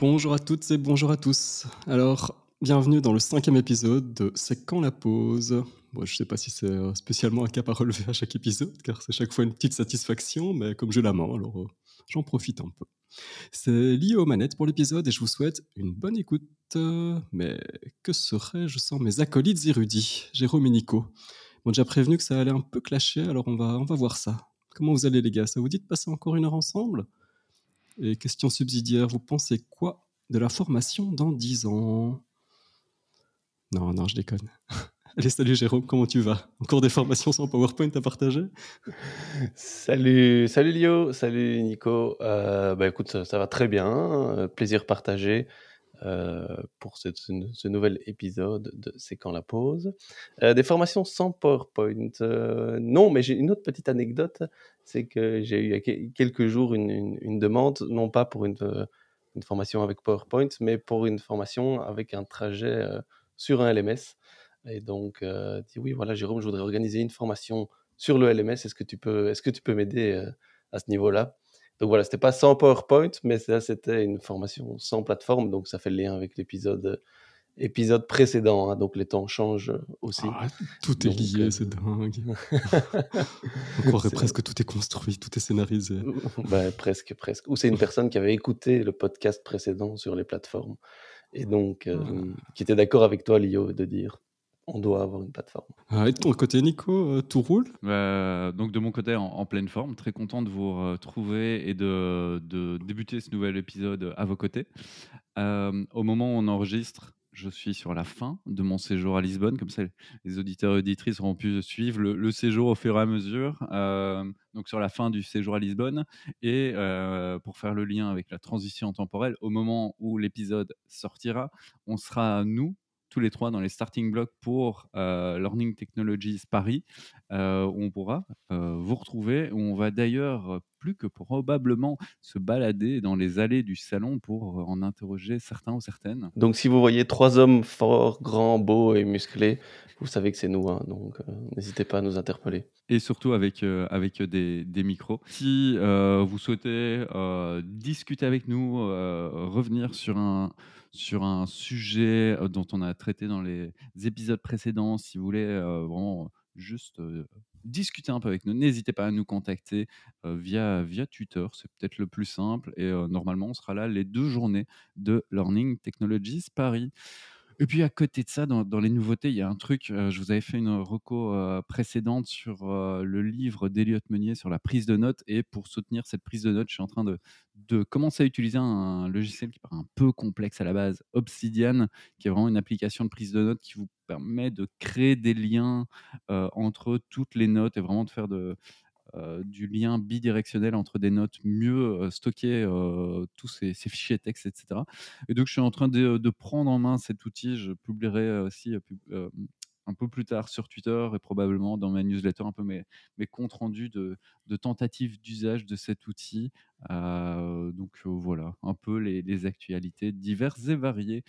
Bonjour à toutes et bonjour à tous. Alors, bienvenue dans le cinquième épisode de C'est quand la pause? Bon, je ne sais pas si c'est euh, spécialement un cap à relever à chaque épisode, car c'est chaque fois une petite satisfaction, mais comme je la alors euh, j'en profite un peu. C'est lié aux manettes pour l'épisode et je vous souhaite une bonne écoute. Mais que serais-je sans mes acolytes érudits, Jérôme et Nico On déjà prévenu que ça allait un peu clasher, alors on va, on va voir ça. Comment vous allez les gars? Ça vous dit de passer encore une heure ensemble? Et question subsidiaire, vous pensez quoi de la formation dans 10 ans? Non, non, je déconne. Allez, salut Jérôme, comment tu vas? Encore des formations sans PowerPoint à partager? Salut, salut Lio, salut Nico. Euh, bah écoute, ça, va très bien, euh, plaisir partagé euh, pour ce, nouvel épisode de C'est quand la pause. Des formations sans PowerPoint. non, mais j'ai une autre petite anecdote, c'est que j'ai eu il y a que- quelques jours une, demande, non pas pour une, euh, une formation avec PowerPoint, mais pour une formation avec un trajet euh, sur un LMS. Et donc, euh, dit oui, voilà, Jérôme, je voudrais organiser une formation sur le LMS. Est-ce que tu peux, est-ce que tu peux m'aider euh, à ce niveau-là? Donc voilà, c'était pas sans PowerPoint, mais c'était une formation sans plateforme. Donc ça fait le lien avec l'épisode épisode précédent. hein. donc les temps changent euh, aussi. Ah, Tout est Donc, lié, euh, c'est dingue. On croirait presque que tout est construit, tout est scénarisé. Ben, presque, presque. Ou c'est une personne qui avait écouté le podcast précédent sur les plateformes et donc euh, qui était d'accord avec toi, Lio, de dire on doit avoir une plateforme. Ah, et de ton côté, Nico, euh, tout roule? Euh, donc de mon côté, en, en pleine forme, très content de vous retrouver et de, de débuter ce nouvel épisode à vos côtés. Euh, au moment où on enregistre, je suis sur la fin de mon séjour à Lisbonne, comme ça les auditeurs et auditrices auront pu suivre le, séjour au fur et à mesure. Euh, donc sur la fin du séjour à Lisbonne et euh, pour faire le lien avec la transition temporelle, au moment où l'épisode sortira, on sera nous tous les trois dans les starting blocks pour euh, Learning Technologies Paris, euh, où on pourra euh, vous retrouver, où on va d'ailleurs euh, plus que probablement se balader dans les allées du salon pour euh, en interroger certains ou certaines. Donc si vous voyez trois hommes forts, grands, beaux et musclés, vous savez que c'est nous. hein. donc euh, n'hésitez pas à nous interpeller. et surtout avec, euh, avec des, des micros. Si euh, vous souhaitez euh, discuter avec nous, euh, revenir sur un, sur un sujet dont on a traité dans les épisodes précédents, si vous voulez vraiment juste discuter un peu avec nous, n'hésitez pas à nous contacter via, via Twitter, c'est peut-être le plus simple, et normalement on sera là les deux journées de Learning Technologies Paris. Et puis à côté de ça, dans, les nouveautés, il y a un truc, euh, je vous avais fait une reco euh, précédente sur euh, le livre d'Eliott Meunier sur la prise de notes. Et pour soutenir cette prise de notes, je suis en train de, commencer à utiliser un logiciel qui paraît un peu complexe à la base, Obsidian, qui est vraiment une application de prise de notes qui vous permet de créer des liens entre toutes les notes et vraiment de faire de, du lien bidirectionnel entre des notes mieux euh, stockées, euh, tous ces, fichiers texte, etc. Et donc, je suis en train de, prendre en main cet outil. Je publierai aussi euh, euh, un peu plus tard sur Twitter et probablement dans ma newsletter un peu mes, comptes rendus de, tentatives d'usage de cet outil. Euh, donc euh, voilà, un peu les actualités diverses et variées.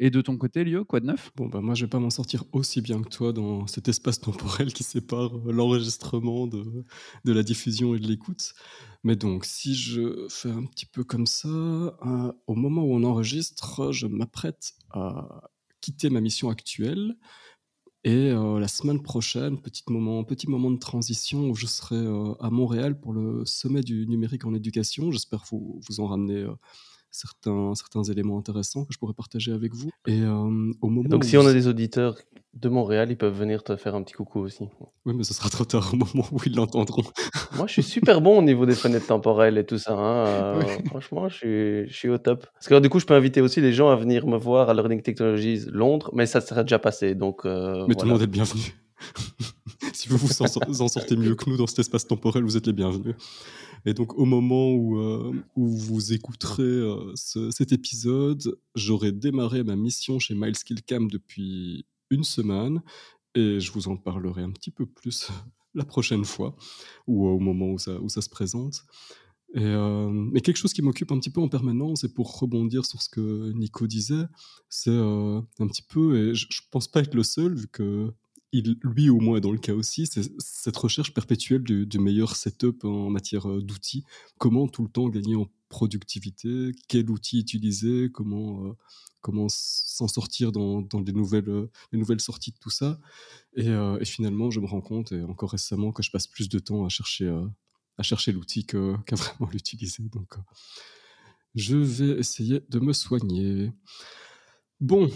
Et de ton côté, Lio, quoi de neuf? Bon, bah moi, je vais pas m'en sortir aussi bien que toi dans cet espace temporel qui sépare l'enregistrement de, la diffusion et de l'écoute. Mais donc, si je fais un petit peu comme ça, euh, au moment où on enregistre, je m'apprête à quitter ma mission actuelle. Et euh, la semaine prochaine, petit moment, petit moment de transition où je serai euh, à Montréal pour le sommet du numérique en éducation. J'espère vous, vous en ramener certains, certains éléments intéressants que je pourrais partager avec vous. Et euh, au moment Donc si on a des auditeurs de Montréal, ils peuvent venir te faire un petit coucou aussi. Oui, mais ce sera trop tard au moment où ils l'entendront. Moi, je suis super bon au niveau des fenêtres temporelles et tout ça. hein, euh, Oui. Franchement, je suis, je suis au top. Parce que alors, du coup, je peux inviter aussi les gens à venir me voir à Learning Technologies Londres, mais ça sera déjà passé. Donc, euh, Mais tout le monde est bienvenu. si vous vous en, sor- en sortez mieux que nous dans cet espace temporel, vous êtes les bienvenus. Et donc, au moment où, euh, vous écouterez euh, ce- cet épisode, j'aurai démarré ma mission chez MileSkillCam depuis une semaine et je vous en parlerai un petit peu plus la prochaine fois ou au moment où ça, se présente. Et, euh, mais quelque chose qui m'occupe un petit peu en permanence, et pour rebondir sur ce que Nico disait, c'est un petit peu, et je, je pense pas être le seul, vu que lui au moins est dans le cas aussi, c'est cette recherche perpétuelle du, meilleur setup en matière euh, d'outils. Comment tout le temps gagner en productivité, quel outil utiliser, comment, euh, comment s'en sortir dans, dans les, nouvelles, euh, les nouvelles sorties de tout ça? Et, et, finalement, je me rends compte, et encore récemment, que je passe plus de temps à chercher, à chercher l'outil qu'à vraiment l'utiliser. Donc, je vais essayer de me soigner. Bon.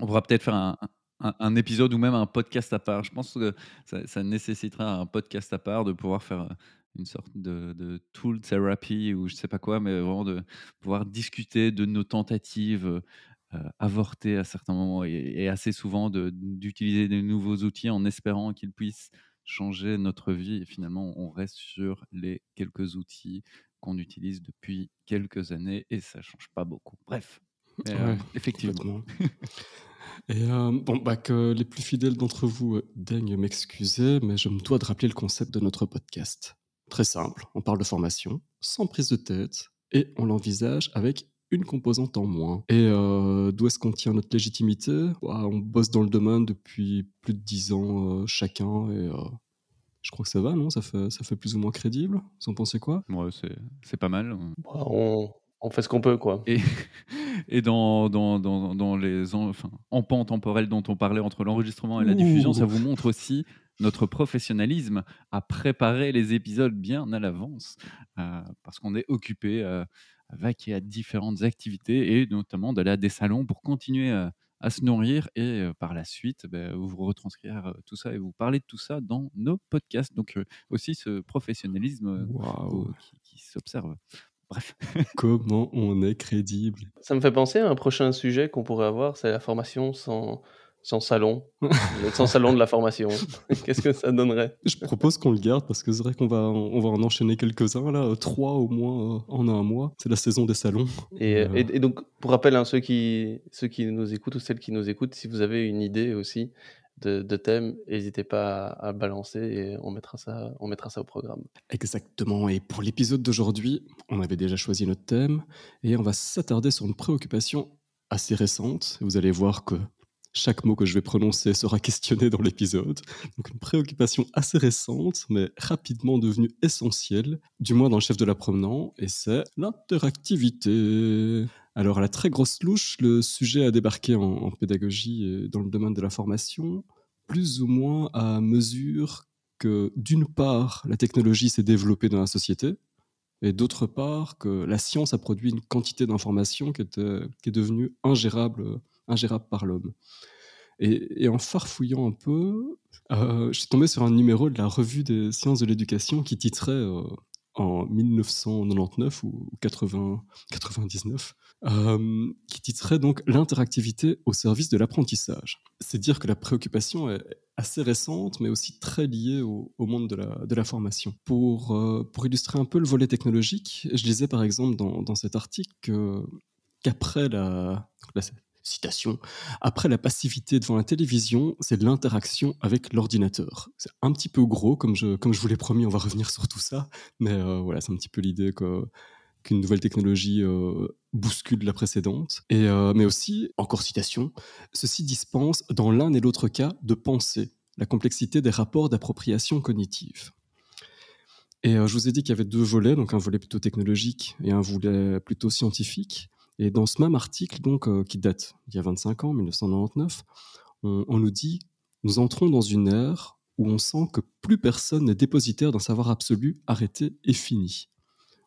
On pourra peut-être faire un, un, épisode ou même un podcast à part. Je pense que ça, nécessitera un podcast à part de pouvoir faire euh, une sorte de, tool therapy ou je sais pas quoi, mais vraiment de pouvoir discuter de nos tentatives euh, avortées à certains moments et, assez souvent d'utiliser des nouveaux outils en espérant qu'ils puissent changer notre vie. Et finalement, on reste sur les quelques outils qu'on utilise depuis quelques années et ça change pas beaucoup. Bref, euh, effectivement. Et euh, bon, bah, que les plus fidèles d'entre vous euh, daignent m'excuser, mais je me dois de rappeler le concept de notre podcast. Très simple, on parle de formation, sans prise de tête, et on l'envisage avec une composante en moins. Et euh, d'où est-ce qu'on tient notre légitimité? Bah, On bosse dans le domaine depuis plus de dix ans chacun, et je crois que ça va, non? Ça fait, ça fait plus ou moins crédible? Vous en pensez quoi? Ouais, c'est pas mal. Bah, on, on fait ce qu'on peut, quoi. Et, et dans, dans, dans, dans les en, enfin, pente temporel dont on parlait entre l'enregistrement et la diffusion, ça vous montre aussi notre professionnalisme à préparer les épisodes bien à l'avance, euh, parce qu'on est occupé euh, à vaquer à différentes activités et notamment d'aller à des salons pour continuer à, à se nourrir et euh, par la suite ben, vous retranscrire tout ça et vous parler de tout ça dans nos podcasts. Donc aussi ce professionnalisme qui, qui s'observe. Bref. Comment on est crédible Ça me fait penser à un prochain sujet qu'on pourrait avoir, c'est la formation sans, sans salon. sans salon de la formation. Qu'est-ce que ça donnerait? Je propose qu'on le garde parce que c'est vrai qu'on va, on va en enchaîner quelques-uns, là, trois au moins euh, en un mois. C'est la saison des salons. Et, euh, et, donc, pour rappel, hein, ceux, qui, ceux qui nous écoutent ou celles qui nous écoutent, si vous avez une idée aussi de, thèmes, n'hésitez pas à, balancer et on mettra, ça, on mettra ça au programme. Exactement. Et pour l'épisode d'aujourd'hui, on avait déjà choisi notre thème et on va s'attarder sur une préoccupation assez récente. Vous allez voir que chaque mot que je vais prononcer sera questionné dans l'épisode. Donc une préoccupation assez récente, mais rapidement devenue essentielle, du moins dans le chef de l'apprenant, et c'est l'interactivité. Alors à la très grosse louche, le sujet a débarqué en, pédagogie et dans le domaine de la formation, plus ou moins à mesure que d'une part, la technologie s'est développée dans la société, et d'autre part, que la science a produit une quantité d'informations qui, est devenue ingérable ingérable par l'homme. Et, en farfouillant un peu, euh, je suis tombé sur un numéro de la revue des sciences de l'éducation qui titrait euh, en 1999 ou 80, 99, euh, qui titrait donc l'interactivité au service de l'apprentissage. C'est dire que la préoccupation est assez récente, mais aussi très liée au, monde de la, formation. Pour, pour illustrer un peu le volet technologique, je disais par exemple dans, dans cet article qu'après la, citation, après la passivité devant la télévision, c'est l'interaction avec l'ordinateur. C'est un petit peu gros, comme je, comme je vous l'ai promis, on va revenir sur tout ça, mais euh, voilà, c'est un petit peu l'idée qu'une nouvelle technologie euh, bouscule la précédente. Et, euh, mais aussi, encore citation, ceci dispense dans l'un et l'autre cas de penser la complexité des rapports d'appropriation cognitive. Et je vous ai dit qu'il y avait deux volets, donc un volet plutôt technologique et un volet plutôt scientifique. Et dans ce même article, donc, euh, qui date d'il y a 25 ans, 1999, on, nous dit Nous entrons dans une ère où on sent que plus personne n'est dépositaire d'un savoir absolu, arrêté et fini.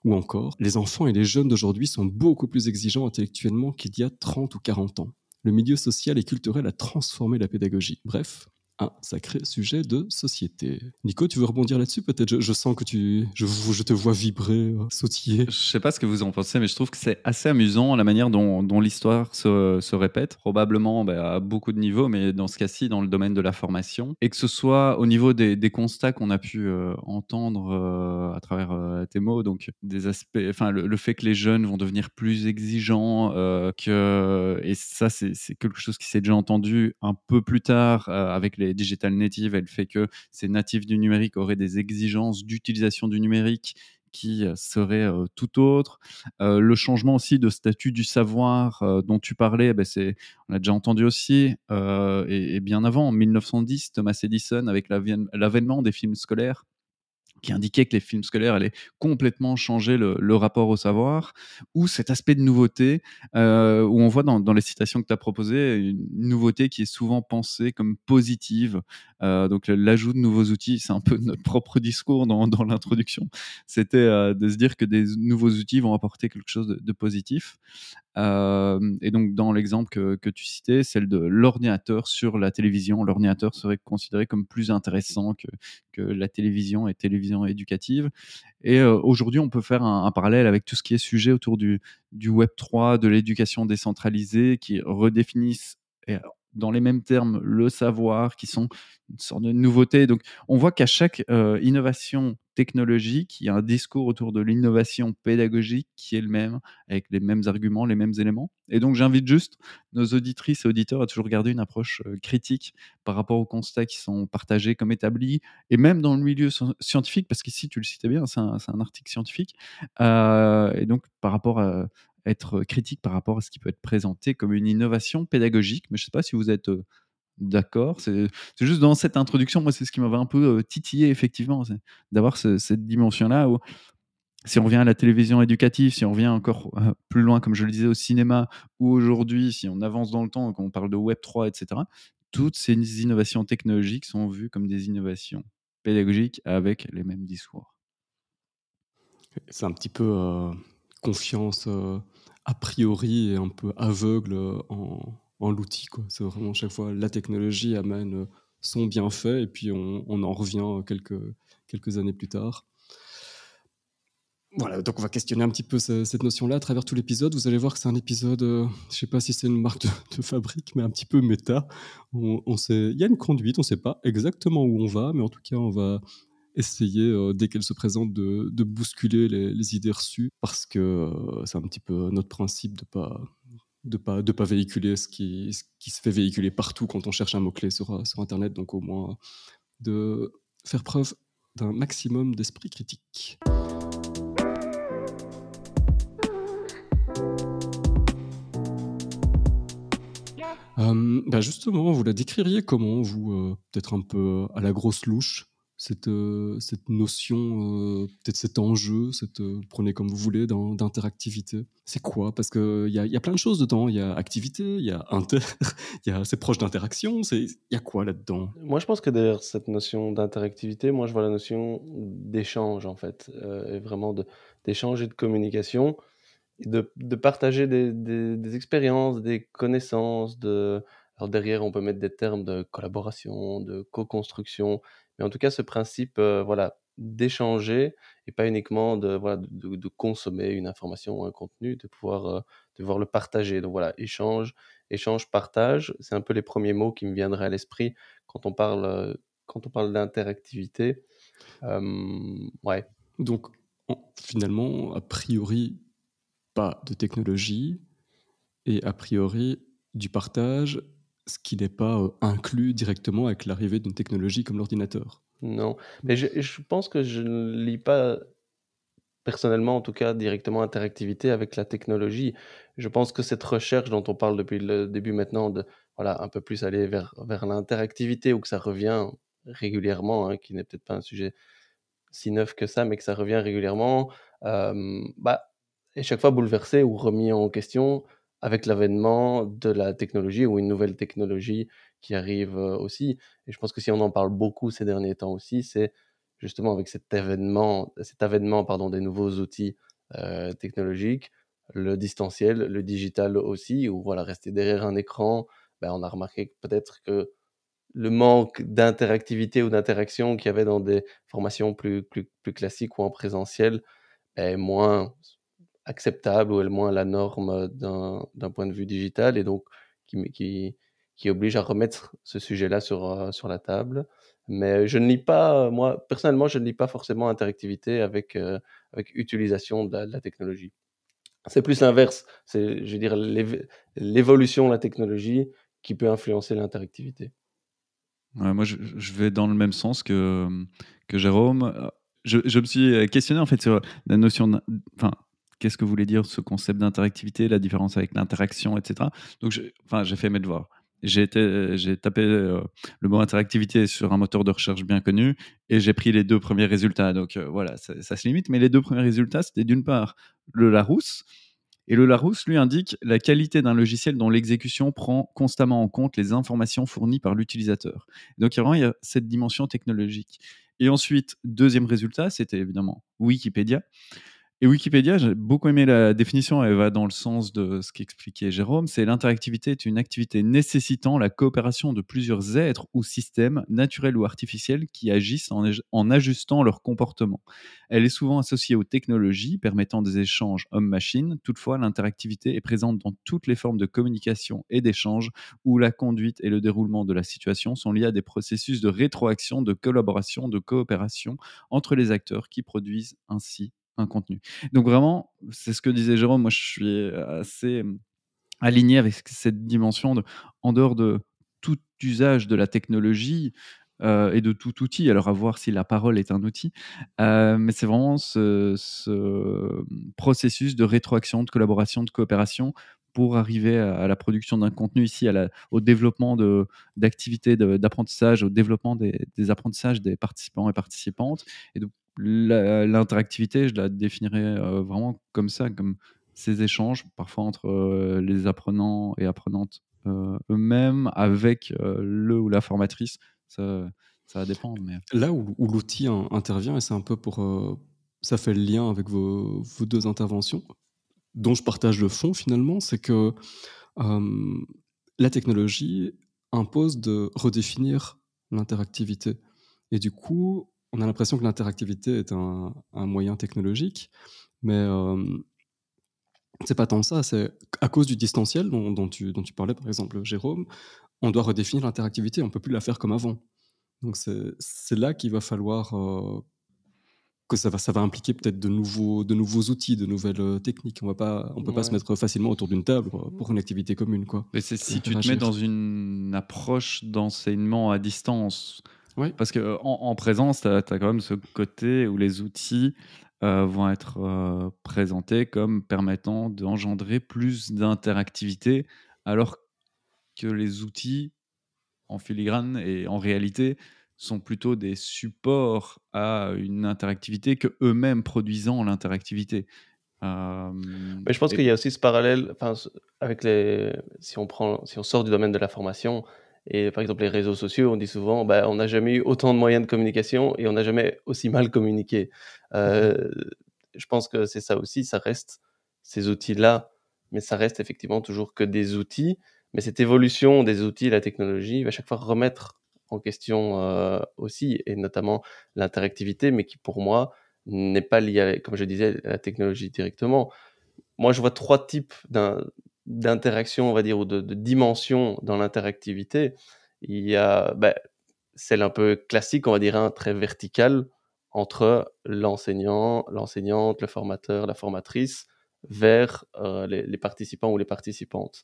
Ou encore, les enfants et les jeunes d'aujourd'hui sont beaucoup plus exigeants intellectuellement qu'il y a 30 ou 40 ans. Le milieu social et culturel a transformé la pédagogie. Bref, un sacré sujet de société. Nico, tu veux rebondir là-dessus Peut-être? Je, sens que tu, je, je te vois vibrer, euh, sautiller. Je sais pas ce que vous en pensez, mais je trouve que c'est assez amusant la manière dont, l'histoire se, répète, probablement bah, à beaucoup de niveaux, mais dans ce cas-ci, dans le domaine de la formation, et que ce soit au niveau des, constats qu'on a pu euh, entendre euh, à travers tes mots, donc des aspects, enfin le, fait que les jeunes vont devenir plus exigeants, que et ça c'est quelque chose qui s'est déjà entendu un peu plus tard avec les digital native et le fait que ces natifs du numérique auraient des exigences d'utilisation du numérique qui serait tout autre. le changement aussi de statut du savoir dont tu parlais, ben c'est, on l'a déjà entendu aussi, et, bien avant, en 1910, Thomas Edison, avec l'avènement des films scolaires, qui indiquait que les films scolaires allaient complètement changer le, rapport au savoir, ou cet aspect de nouveauté, euh, où on voit dans, les citations que tu as proposées une nouveauté qui est souvent pensée comme positive. Euh, donc l'ajout de nouveaux outils, c'est un peu notre propre discours dans, l'introduction. C'était euh, de se dire que des nouveaux outils vont apporter quelque chose de positif et donc, dans l'exemple que, tu citais, celle de l'ordinateur sur la télévision, l'ordinateur serait considéré comme plus intéressant que, la télévision et télévision éducative. Et aujourd'hui, on peut faire un, parallèle avec tout ce qui est sujet autour du, du Web 3, de l'éducation décentralisée, qui redéfinissent dans les mêmes termes le savoir, qui sont une sorte de nouveauté. Donc, on voit qu'à chaque innovation technologique, il y a un discours autour de l'innovation pédagogique qui est le même, avec les mêmes arguments, les mêmes éléments. Et donc, j'invite juste nos auditrices et auditeurs à toujours garder une approche critique par rapport aux constats qui sont partagés comme établis, et même dans le milieu scientifique, parce qu'ici, tu le citais bien, c'est un, article scientifique. et donc, par rapport à, être critique par rapport à ce qui peut être présenté comme une innovation pédagogique. Mais je ne sais pas si vous êtes d'accord. C'est juste dans cette introduction, moi, c'est ce qui m'avait un peu titillé, effectivement, d'avoir cette dimension-là si on revient à la télévision éducative, si on revient encore plus loin, comme je le disais, au cinéma, ou aujourd'hui, si on avance dans le temps, quand on parle de Web 3, etc., toutes ces innovations technologiques sont vues comme des innovations pédagogiques avec les mêmes discours. C'est un petit peu confiance a priori et un peu aveugle en, en l'outil. C'est vraiment chaque fois la technologie amène son bienfait et puis on, en revient quelques, quelques années plus tard. Voilà, donc on va questionner un petit peu cette notion-là à travers tout l'épisode. Vous allez voir que c'est un épisode, je ne sais pas si c'est une marque de, fabrique, mais un petit peu méta. On sait, il y a une conduite, on ne sait pas exactement où on va, mais en tout cas, on va essayer, euh, dès qu'elle se présente, de, bousculer les, idées reçues, parce que euh, c'est un petit peu notre principe de pas de pas de pas véhiculer ce qui, qui se fait véhiculer partout quand on cherche un mot clé sur, euh, sur internet donc au moins de faire preuve d'un maximum d'esprit critique. Bah, justement, vous la décririez comment, vous, peut-être un peu à la grosse louche? Cette, euh, cette notion, euh, peut-être cet enjeu, cette, euh, prenez comme vous voulez, d'interactivité C'est quoi? Parce qu'il y a, y a plein de choses dedans. Il y a activité, il y a inter, c'est proche d'interaction. Il y a quoi là-dedans? Moi, je pense que derrière cette notion d'interactivité, moi, je vois la notion d'échange, en fait, et vraiment d'échange et de communication, de, de partager des, des, des, expériences, des connaissances. De... Alors derrière, on peut mettre des termes de collaboration, de co-construction en tout cas, ce principe, euh, voilà, d'échanger et pas uniquement de, voilà, de, consommer une information ou un contenu, de pouvoir, euh, de le partager. Donc voilà, échange, échange, partage, c'est un peu les premiers mots qui me viendraient à l'esprit quand on parle, euh, quand on parle d'interactivité. ouais. Donc finalement, a priori, pas de technologie et a priori du partage ce qui n'est pas inclus directement avec l'arrivée d'une technologie comme l'ordinateur. Non, mais je, pense que je ne lis pas personnellement, en tout cas, directement interactivité avec la technologie. Je pense que cette recherche dont on parle depuis le début maintenant, de voilà, un peu plus aller vers, vers l'interactivité, ou que ça revient régulièrement, hein, qui n'est peut-être pas un sujet si neuf que ça, mais que ça revient régulièrement, bah, et chaque fois bouleversé ou remis en question avec l'avènement de la technologie ou une nouvelle technologie qui arrive aussi. Et je pense que si on en parle beaucoup ces derniers temps aussi, c'est justement avec cet événement, cet avènement pardon, des nouveaux outils technologiques, le distanciel, le digital aussi, où voilà, rester derrière un écran, ben, on a remarqué peut-être que le manque d'interactivité ou d'interaction qu'il y avait dans des formations plus, plus, plus classiques ou en présentiel est moins acceptable ou elle moins la norme d'un point de vue digital et donc qui, qui, qui oblige à remettre ce sujet-là sur, sur la table. Mais je ne lis pas, moi, personnellement, je ne lis pas forcément interactivité avec, avec utilisation de la, technologie. C'est plus l'inverse. C'est, je veux dire, l'évolution de la technologie qui peut influencer l'interactivité. moi, je, je, vais dans le même sens que, que Jérôme je, je, me suis questionné en fait sur la notion, enfin, qu'est-ce que voulait dire ce concept d'interactivité, la différence avec l'interaction, etc. Donc, j'ai fait mes devoirs. J'ai tapé euh, le mot interactivité sur un moteur de recherche bien connu et j'ai pris les deux premiers résultats. Donc euh, voilà, ça, ça, se limite. Mais les deux premiers résultats, c'était d'une part le Larousse, et le Larousse lui indique la qualité d'un logiciel dont l'exécution prend constamment en compte les informations fournies par l'utilisateur. Donc il y a cette dimension technologique. Et ensuite, deuxième résultat, c'était évidemment Wikipédia. Et Wikipédia, j'ai beaucoup aimé la définition, elle va dans le sens de ce qu'expliquait Jérôme, c'est l'interactivité est une activité nécessitant la coopération de plusieurs êtres ou systèmes, naturels ou artificiels, qui agissent en, en ajustant leur comportement. Elle est souvent associée aux technologies permettant des échanges homme-machine, toutefois l'interactivité est présente dans toutes les formes de communication et d'échange où la conduite et le déroulement de la situation sont liés à des processus de rétroaction, de collaboration, de coopération entre les acteurs qui produisent ainsi un contenu. Donc vraiment, c'est ce que disait Jérôme, moi je suis assez aligné avec cette dimension de, en dehors de tout usage de la technologie et de tout outil, alors à voir si la parole est un outil, mais c'est vraiment ce, processus de rétroaction, de collaboration, de coopération pour arriver à, la production d'un contenu ici, à la, au développement d'activités d'apprentissage, au développement des, des, apprentissages des participants et participantes. Et donc, L'interactivité, je la définirais euh, vraiment comme ça, comme ces échanges, parfois entre euh, les apprenants et apprenantes euh, eux-mêmes, avec le ou la formatrice. Ça, ça va dépendre. Mais... Là où, l'outil intervient, et c'est un peu pour. ça fait le lien avec vos, vos, deux interventions, dont je partage le fond finalement, c'est que la technologie impose de redéfinir l'interactivité. Et du coup, on a l'impression que l'interactivité est un, moyen technologique, mais euh, c'est pas tant ça. C'est à cause du distanciel dont, tu, dont tu parlais, par exemple, Jérôme, on doit redéfinir l'interactivité. On peut plus la faire comme avant. Donc c'est là qu'il va falloir euh, que ça va, ça va impliquer peut-être de nouveaux, de nouveaux outils, de nouvelles euh, techniques. On ne peut pas se mettre facilement autour d'une table pour une activité commune. Quoi. Mais si tu te mets dans une approche d'enseignement à distance, oui. Parce qu'en en présence, tu as, quand même ce côté où les outils euh, vont être euh, présentés comme permettant d'engendrer plus d'interactivité, alors que les outils en filigrane et en réalité sont plutôt des supports à une interactivité que eux-mêmes produisant l'interactivité. Euh, Mais je pense qu'il y a aussi ce parallèle, avec les, si on prend, si on sort du domaine de la formation, et par exemple, les réseaux sociaux, on dit souvent, bah, on n'a jamais eu autant de moyens de communication et on n'a jamais aussi mal communiqué. Euh, je pense que c'est ça aussi, ça reste ces outils-là, mais ça reste effectivement toujours que des outils. Mais cette évolution des outils, la technologie, va chaque fois remettre en question euh, aussi, et notamment l'interactivité, mais qui pour moi n'est pas liée, comme je disais, à la technologie directement. Moi, je vois trois types d'un d'interaction, on va dire, ou de, dimension dans l'interactivité. Il y a ben, celle un peu classique, on va dire, un très verticale entre l'enseignant, l'enseignante, le formateur, la formatrice, vers euh, les, participants ou les participantes.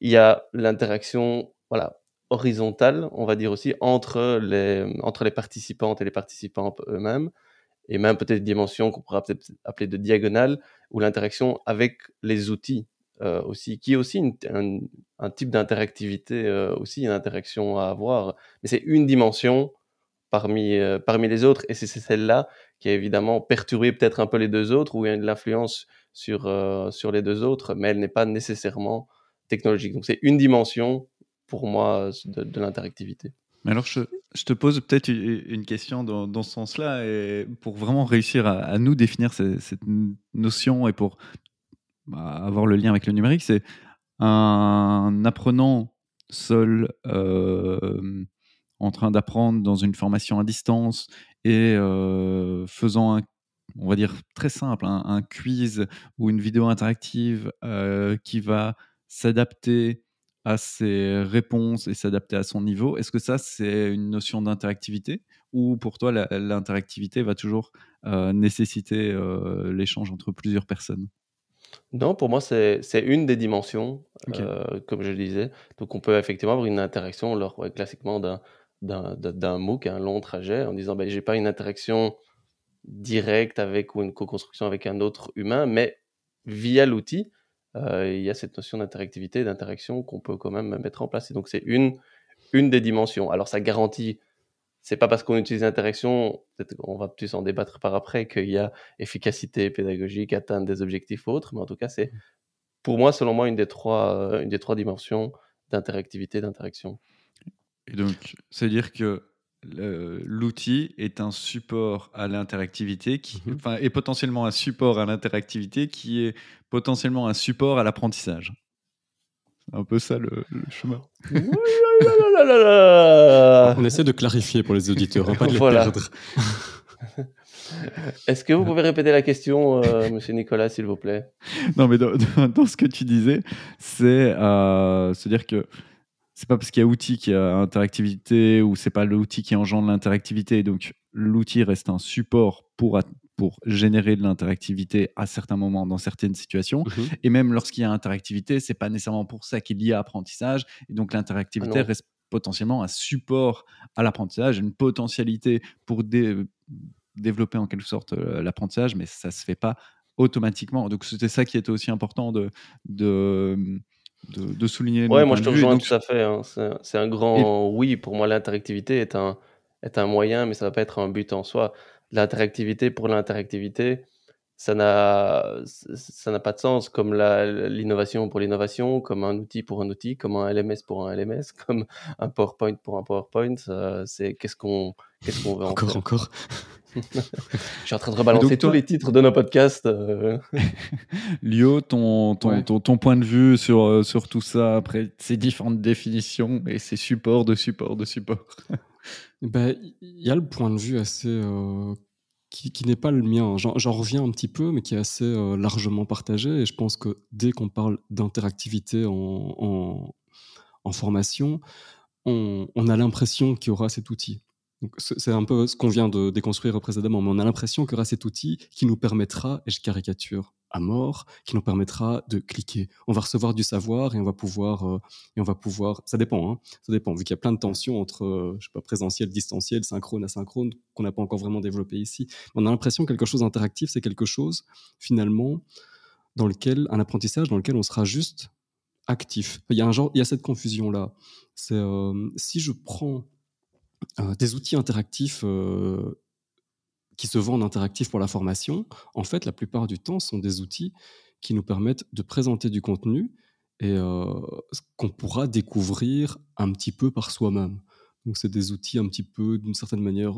Il y a l'interaction voilà, horizontale, on va dire aussi, entre les, entre les participantes et les participants eux-mêmes, et même peut-être dimension qu'on pourra peut-être appeler de diagonale, ou l'interaction avec les outils euh, aussi, qui est aussi un, type d'interactivité, euh, aussi une interaction à avoir. Mais c'est une dimension parmi, euh, parmi les autres, et c'est celle-là qui a évidemment perturbé peut-être un peu les deux autres, ou il y de l'influence sur, sur les deux autres, mais elle n'est pas nécessairement technologique. Donc c'est une dimension, pour moi, de, l'interactivité. Alors, je, je te pose peut-être une question dans, dans ce sens-là, pour vraiment réussir à, nous définir cette, cette, notion et pour avoir le lien avec le numérique, c'est un apprenant seul euh, en train d'apprendre dans une formation à distance et euh, faisant un, on va dire très simple, un, quiz ou une vidéo interactive euh, qui va s'adapter à ses réponses et s'adapter à son niveau. Est-ce que ça, c'est une notion d'interactivité ou pour toi, l'interactivité va toujours nécessiter l'échange entre plusieurs personnes? Non, pour moi, c'est une des dimensions, euh, comme je le disais. Donc, on peut effectivement avoir une interaction lors, classiquement d'un MOOC, un long trajet, en disant, ben, j'ai pas une interaction directe avec ou une co-construction avec un autre humain, mais via l'outil, il y a cette notion d'interactivité, d'interaction qu'on peut quand même mettre en place. Et donc, c'est une, une des dimensions. Alors, ça garantit c'est pas parce qu'on utilise l'interaction, on va plus en débattre par après, qu'il y a efficacité pédagogique, atteindre des objectifs autres, mais en tout cas, c'est pour moi, selon moi, une des trois, une des trois dimensions d'interactivité, d'interaction. Et donc, c'est-à-dire que l'outil est un support à l'interactivité, qui, mmh enfin, est potentiellement un support à l'interactivité, qui est potentiellement un support à l'apprentissage. Un peu ça le, chemin. On essaie de clarifier pour les auditeurs, hein, pas de les perdre. Est-ce que vous pouvez répéter la question, euh, monsieur Nicolas, s'il vous plaît Non, mais dans, ce que tu disais, c'est euh, se dire que c'est pas parce qu'il y a outil qui a interactivité ou c'est pas l'outil qui engendre l'interactivité. Donc l'outil reste un support pour, pour générer de l'interactivité à certains moments dans certaines situations. Mhm. Et même lorsqu'il y a interactivité, c'est pas nécessairement pour ça qu'il y a apprentissage. Et donc l'interactivité ah reste potentiellement un support à l'apprentissage, une potentialité pour développer en quelque sorte euh, l'apprentissage, mais ça se fait pas automatiquement. Donc c'était ça qui était aussi important de, de de, souligner. Ouais, moi je te rejoins tout à fait. Hein. C'est un grand oui. Pour moi, l'interactivité est un, est un moyen, mais ça ne va pas être un but en soi. L'interactivité pour l'interactivité, ça n'a ça n'a pas de sens comme l'innovation pour l'innovation, comme un outil pour un outil, comme un LMS pour un LMS, comme un PowerPoint pour un PowerPoint. c'est qu'est-ce qu'on qu'est-ce qu'on veut encore encore. Je suis en train de rebalancer tous les titres de nos podcasts. Euh. Lio, ton, ton, ton, point de vue sur, euh, sur tout ça, après ces différentes définitions et ces supports de supports de supports ben, Il y a le point de vue assez. Euh, qui, n'est pas le mien. J'en reviens un petit peu, mais qui est assez largement partagé. Et je pense que dès qu'on parle d'interactivité en, formation, on, on a l'impression qu'il y aura cet outil. C'est un peu ce qu'on vient de déconstruire précédemment, mais on a l'impression qu'il y aura cet outil qui nous permettra, et je caricature à mort, qui nous permettra de cliquer. On va recevoir du savoir et on va pouvoir, euh, et on va pouvoir. Ça dépend, hein, ça dépend. Vu qu'il y a plein de tensions entre, euh, je sais pas, présentiel, distanciel, synchrone, asynchrone, qu'on n'a pas encore vraiment développé ici. On a l'impression que quelque chose d'interactif, c'est quelque chose finalement dans lequel un apprentissage dans lequel on sera juste actif. Il y a un genre, il y a cette confusion là. C'est euh, si je prends des outils interactifs qui se vendent interactifs pour la formation, en fait, la plupart du temps, sont des outils qui nous permettent de présenter du contenu et euh, qu'on pourra découvrir un petit peu par soi-même. Donc, c'est des outils un petit peu, d'une certaine manière,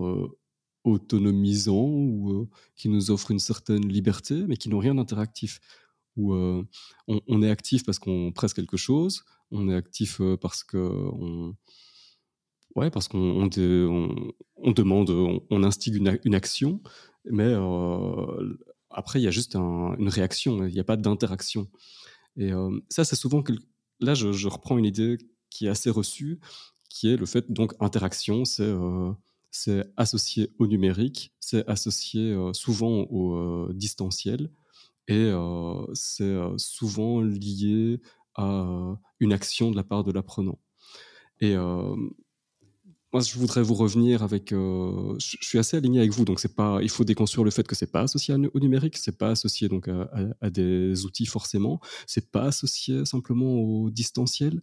autonomisants ou qui nous offrent une certaine liberté, mais qui n'ont rien d'interactif. Où on, on, est actif parce qu'on presse quelque chose, on est actif parce qu'on Ouais, parce qu'on on, demande, on, instigue une, action, mais euh, après, il y a juste une réaction, il n'y a pas d'interaction. Et euh, ça, c'est souvent que. Là, je, reprends une idée qui est assez reçue, qui est le fait, donc, interaction, c'est euh, c'est associé au numérique, c'est associé souvent au distanciel, et c'est souvent lié à une action de la part de l'apprenant. Et moi, je voudrais vous revenir avec. Euh, je suis assez aligné avec vous, donc c'est pas. Il faut déconstruire le fait que c'est pas associé au numérique, c'est pas associé donc à, des outils forcément, c'est pas associé simplement au distanciel.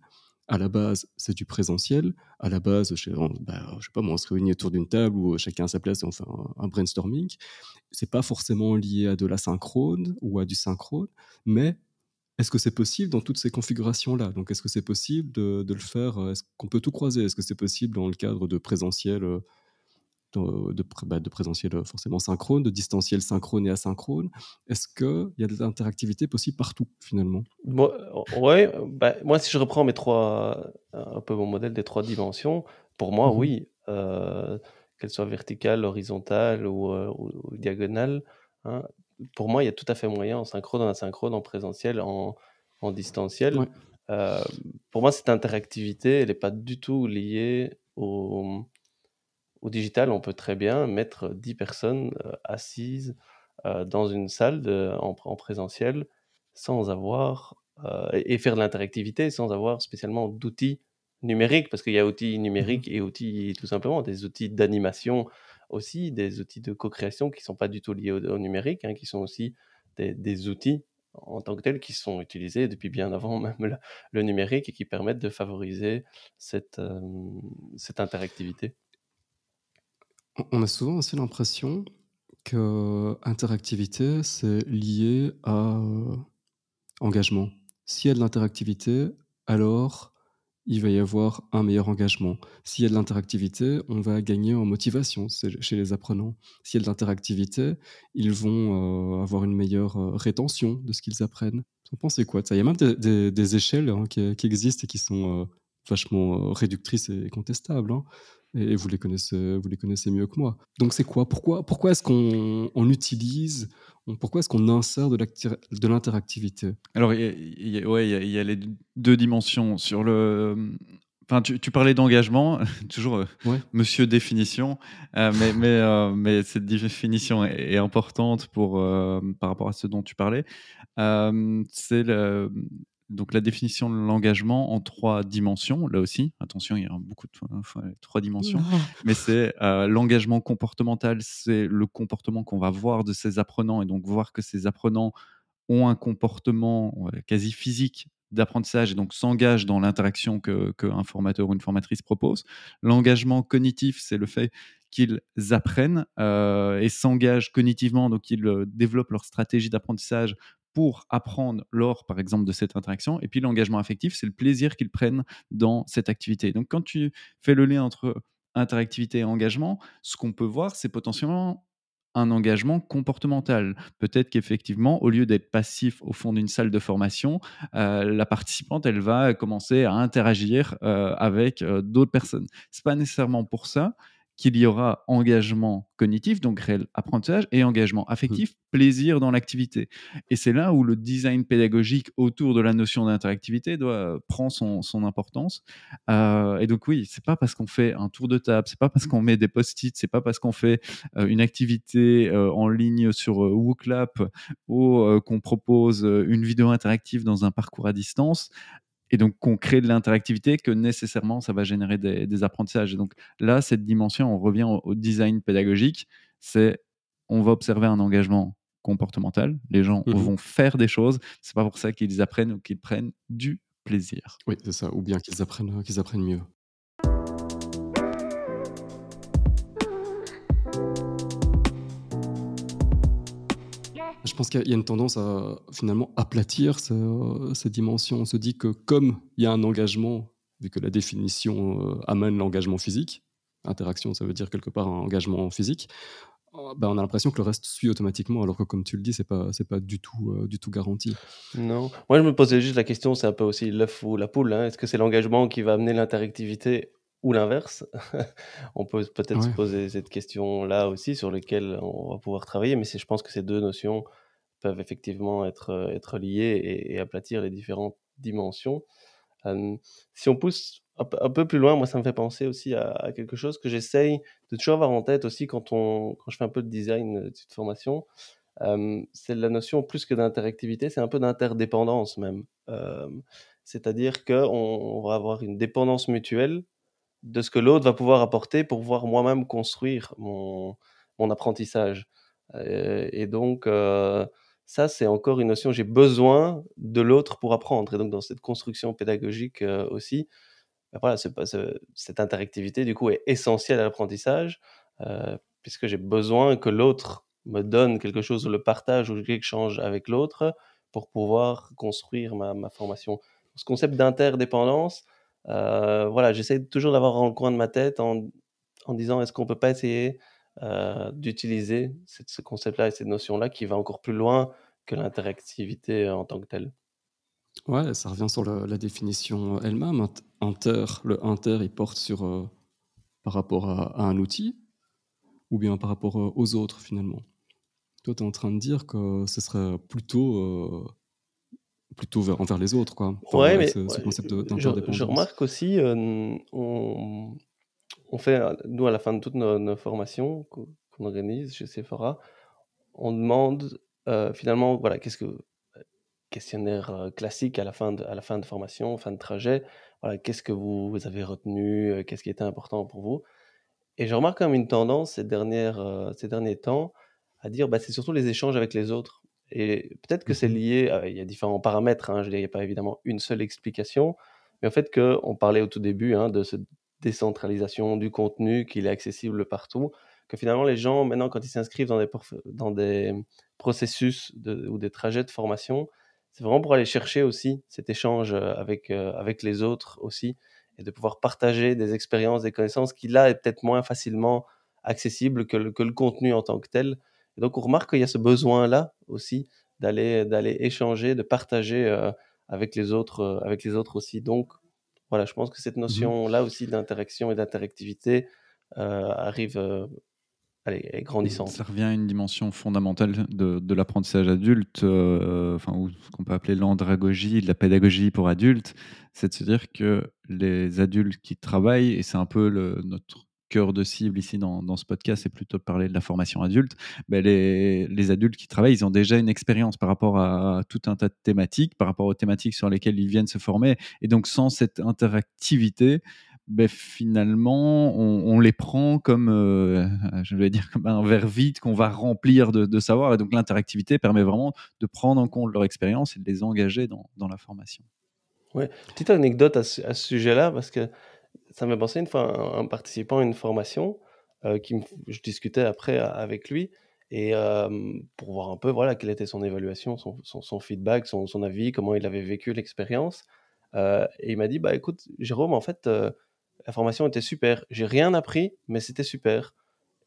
À la base, c'est du présentiel. À la base, je, bah, je sais pas, moi, on se réunit autour d'une table où chacun à sa place et on fait un, un brainstorming. C'est pas forcément lié à de la synchrone ou à du synchrone, mais est-ce que c'est possible dans toutes ces configurations-là? Donc, est-ce que c'est possible de, le faire euh, Est-ce qu'on peut tout croiser? Est-ce que c'est possible dans le cadre de présentiel, euh, de, bah, de, présentiel euh, forcément synchrone, de distanciel synchrone et asynchrone? Est-ce qu'il y a de l'interactivité possible partout, finalement? Bon, Ouais, bah, moi, si je reprends mes trois, un peu mon modèle des trois dimensions, pour moi, mmh oui, qu'elle soit verticale, horizontale ou, diagonale, hein, pour moi, il y a tout à fait moyen en synchrone, en asynchrone, en présentiel, en, en distanciel. Euh, pour moi, cette interactivité, elle n'est pas du tout liée au, au, digital. On peut très bien mettre 10 personnes euh, assises euh, dans une salle de, en, présentiel sans avoir et, faire de l'interactivité sans avoir spécialement d'outils numériques, parce qu'il y a outils numériques mmh et outils tout simplement, des outils d'animation aussi des outils de co-création qui ne sont pas du tout liés au, numérique, hein, qui sont aussi des, outils en tant que tels qui sont utilisés depuis bien avant même le, numérique et qui permettent de favoriser cette, interactivité. On a souvent aussi l'impression que interactivité, c'est lié à euh, engagement. S'il y a de l'interactivité, alors il va y avoir un meilleur engagement. S'il y a de l'interactivité, on va gagner en motivation chez les apprenants. S'il y a de l'interactivité, ils vont euh, avoir une meilleure euh, rétention de ce qu'ils apprennent. Vous pensez quoi ça? Il y a même des, échelles hein, qui, existent et qui sont vachement réductrices et contestables. Hein et vous les connaissez, vous les connaissez mieux que moi. Donc c'est quoi? Pourquoi, pourquoi est-ce qu'on utilise, pourquoi est-ce qu'on insère de l'interactivité? Alors, il y, ouais, il y, a les deux dimensions. Sur le, Enfin, tu, parlais d'engagement, toujours euh, monsieur définition, euh, mais, mais, euh, mais, cette définition est, importante pour, par rapport à ce dont tu parlais. c'est le, donc la définition de l'engagement en trois dimensions, là aussi, attention, il y a beaucoup de trois dimensions, mais c'est euh, l'engagement comportemental, c'est le comportement qu'on va voir de ces apprenants. Et donc voir que ces apprenants ont un comportement quasi physique d'apprentissage et donc s'engagent dans l'interaction qu'un que formateur ou une formatrice propose. L'engagement cognitif, c'est le fait qu'ils apprennent euh, et s'engagent cognitivement, donc ils euh, développent leur stratégie d'apprentissage pour apprendre lors, par exemple, de cette interaction. Et puis l'engagement affectif, c'est le plaisir qu'ils prennent dans cette activité. Donc quand tu fais le lien entre interactivité et engagement, ce qu'on peut voir, c'est potentiellement un engagement comportemental. Peut-être qu'effectivement, au lieu d'être passif au fond d'une salle de formation, euh, la participante, elle va commencer à interagir euh, avec euh, d'autres personnes. C'est pas nécessairement pour ça qu'il y aura engagement cognitif, donc réel apprentissage, et engagement affectif, plaisir dans l'activité. Et c'est là où le design pédagogique autour de la notion d'interactivité doit prend son, son importance. Euh, et donc oui, c'est pas parce qu'on fait un tour de table, c'est pas parce qu'on met des post-it, c'est pas parce qu'on fait euh, une activité euh, en ligne sur WooClap ou qu'on propose une vidéo interactive dans un parcours à distance et donc qu'on crée de l'interactivité, que nécessairement ça va générer des, apprentissages. Et donc là, cette dimension, on revient au, design pédagogique, c'est on va observer un engagement comportemental, les gens mmh vont faire des choses, c'est pas pour ça qu'ils apprennent ou qu'ils prennent du plaisir. Oui, c'est ça, ou bien qu'ils apprennent, qu'ils apprennent mieux. Pense qu'il y a une tendance à finalement aplatir cette dimension. On se dit que comme il y a un engagement, vu que la définition euh, amène l'engagement physique, interaction, ça veut dire quelque part un engagement physique, euh, ben on a l'impression que le reste suit automatiquement, alors que comme tu le dis, c'est pas c'est pas du tout euh, du tout garanti. Non, moi je me posais juste la question, c'est un peu aussi l'œuf ou la poule. Hein. Est-ce que c'est l'engagement qui va amener l'interactivité ou l'inverse? On peut peut-être se poser cette question-là aussi, sur lesquelles on va pouvoir travailler, mais je pense que ces deux notions peuvent effectivement être, euh, être liées et, aplatir les différentes dimensions. si on pousse un, peu plus loin, moi, ça me fait penser aussi à, quelque chose que j'essaye de toujours avoir en tête aussi quand, on, quand je fais un peu de design euh, de formation. c'est la notion plus que d'interactivité, c'est un peu d'interdépendance même. C'est-à-dire qu'on on va avoir une dépendance mutuelle de ce que l'autre va pouvoir apporter pour pouvoir moi-même construire mon, mon apprentissage. et donc, euh, ça, c'est encore une notion, j'ai besoin de l'autre pour apprendre. Et donc, dans cette construction pédagogique euh, aussi, ben voilà, cette interactivité, du coup, est essentielle à l'apprentissage, euh, puisque j'ai besoin que l'autre me donne quelque chose, le partage ou quelque change avec l'autre pour pouvoir construire ma, formation. Ce concept d'interdépendance, euh, voilà, j'essaie toujours d'avoir le coin de ma tête en, en disant est-ce qu'on peut pas essayer euh, d'utiliser ce concept-là et cette notion-là qui va encore plus loin que l'interactivité en tant que telle. Ouais, ça revient sur la définition elle-même. Inter, le inter, il porte sur euh, par rapport à, un outil ou bien par rapport euh, aux autres finalement. Toi, tu es en train de dire que ce serait plutôt plutôt vers, envers les autres, quoi. ouais, mais ce, concept d'interdépendance. Je, remarque aussi, on, on fait, euh, nous, à la fin de toutes nos, formations qu'on organise chez Sephora, on demande euh, finalement, voilà, qu'est-ce que euh, questionnaire classique à la fin de, à la fin de formation, fin de trajet, voilà, qu'est-ce que vous, avez retenu, qu'est-ce qui était important pour vous? Et je remarque quand même une tendance ces, dernières, ces derniers temps à dire bah, c'est surtout les échanges avec les autres. Et peut-être que c'est Mmh lié, il y a différents paramètres, hein, je il n'y a pas évidemment une seule explication, mais en fait qu'on parlait au tout début hein, de cette décentralisation du contenu, qu'il est accessible partout, que finalement les gens, maintenant, quand ils s'inscrivent dans des, dans des processus ou des trajets de formation, c'est vraiment pour aller chercher aussi cet échange euh, avec, euh, avec les autres aussi, et de pouvoir partager des expériences, des connaissances qui là est peut-être moins facilement accessible que le, que le contenu en tant que tel. Donc on remarque qu'il y a ce besoin-là aussi d'aller d'aller échanger, de partager euh, avec les autres, avec les autres aussi. Donc voilà, je pense que cette notion-là aussi d'interaction et d'interactivité arrive elle est, grandissante. Ça revient à une dimension fondamentale de, l'apprentissage adulte, euh, enfin, ou ce qu'on peut appeler l'andragogie, de la pédagogie pour adultes, c'est de se dire que les adultes qui travaillent, et c'est un peu le, notre cœur de cible ici dans, ce podcast, c'est plutôt de parler de la formation adulte, ben les, adultes qui travaillent, ils ont déjà une expérience par rapport à tout un tas de thématiques, par rapport aux thématiques sur lesquelles ils viennent se former, et donc sans cette interactivité, ben, finalement, on, les prend comme, euh, je vais dire, comme un verre vide qu'on va remplir de, savoir. Et donc, l'interactivité permet vraiment de prendre en compte leur expérience et de les engager dans, la formation. Ouais, petite anecdote à ce, sujet-là, parce que ça m'a pensé une fois un, participant à une formation, euh, qui je discutais après avec lui, et euh, pour voir un peu voilà, quelle était son évaluation, son, feedback, son, son, avis, comment il avait vécu l'expérience. et il m'a dit, bah écoute, Jérôme, en fait, la formation était super. J'ai rien appris, mais c'était super.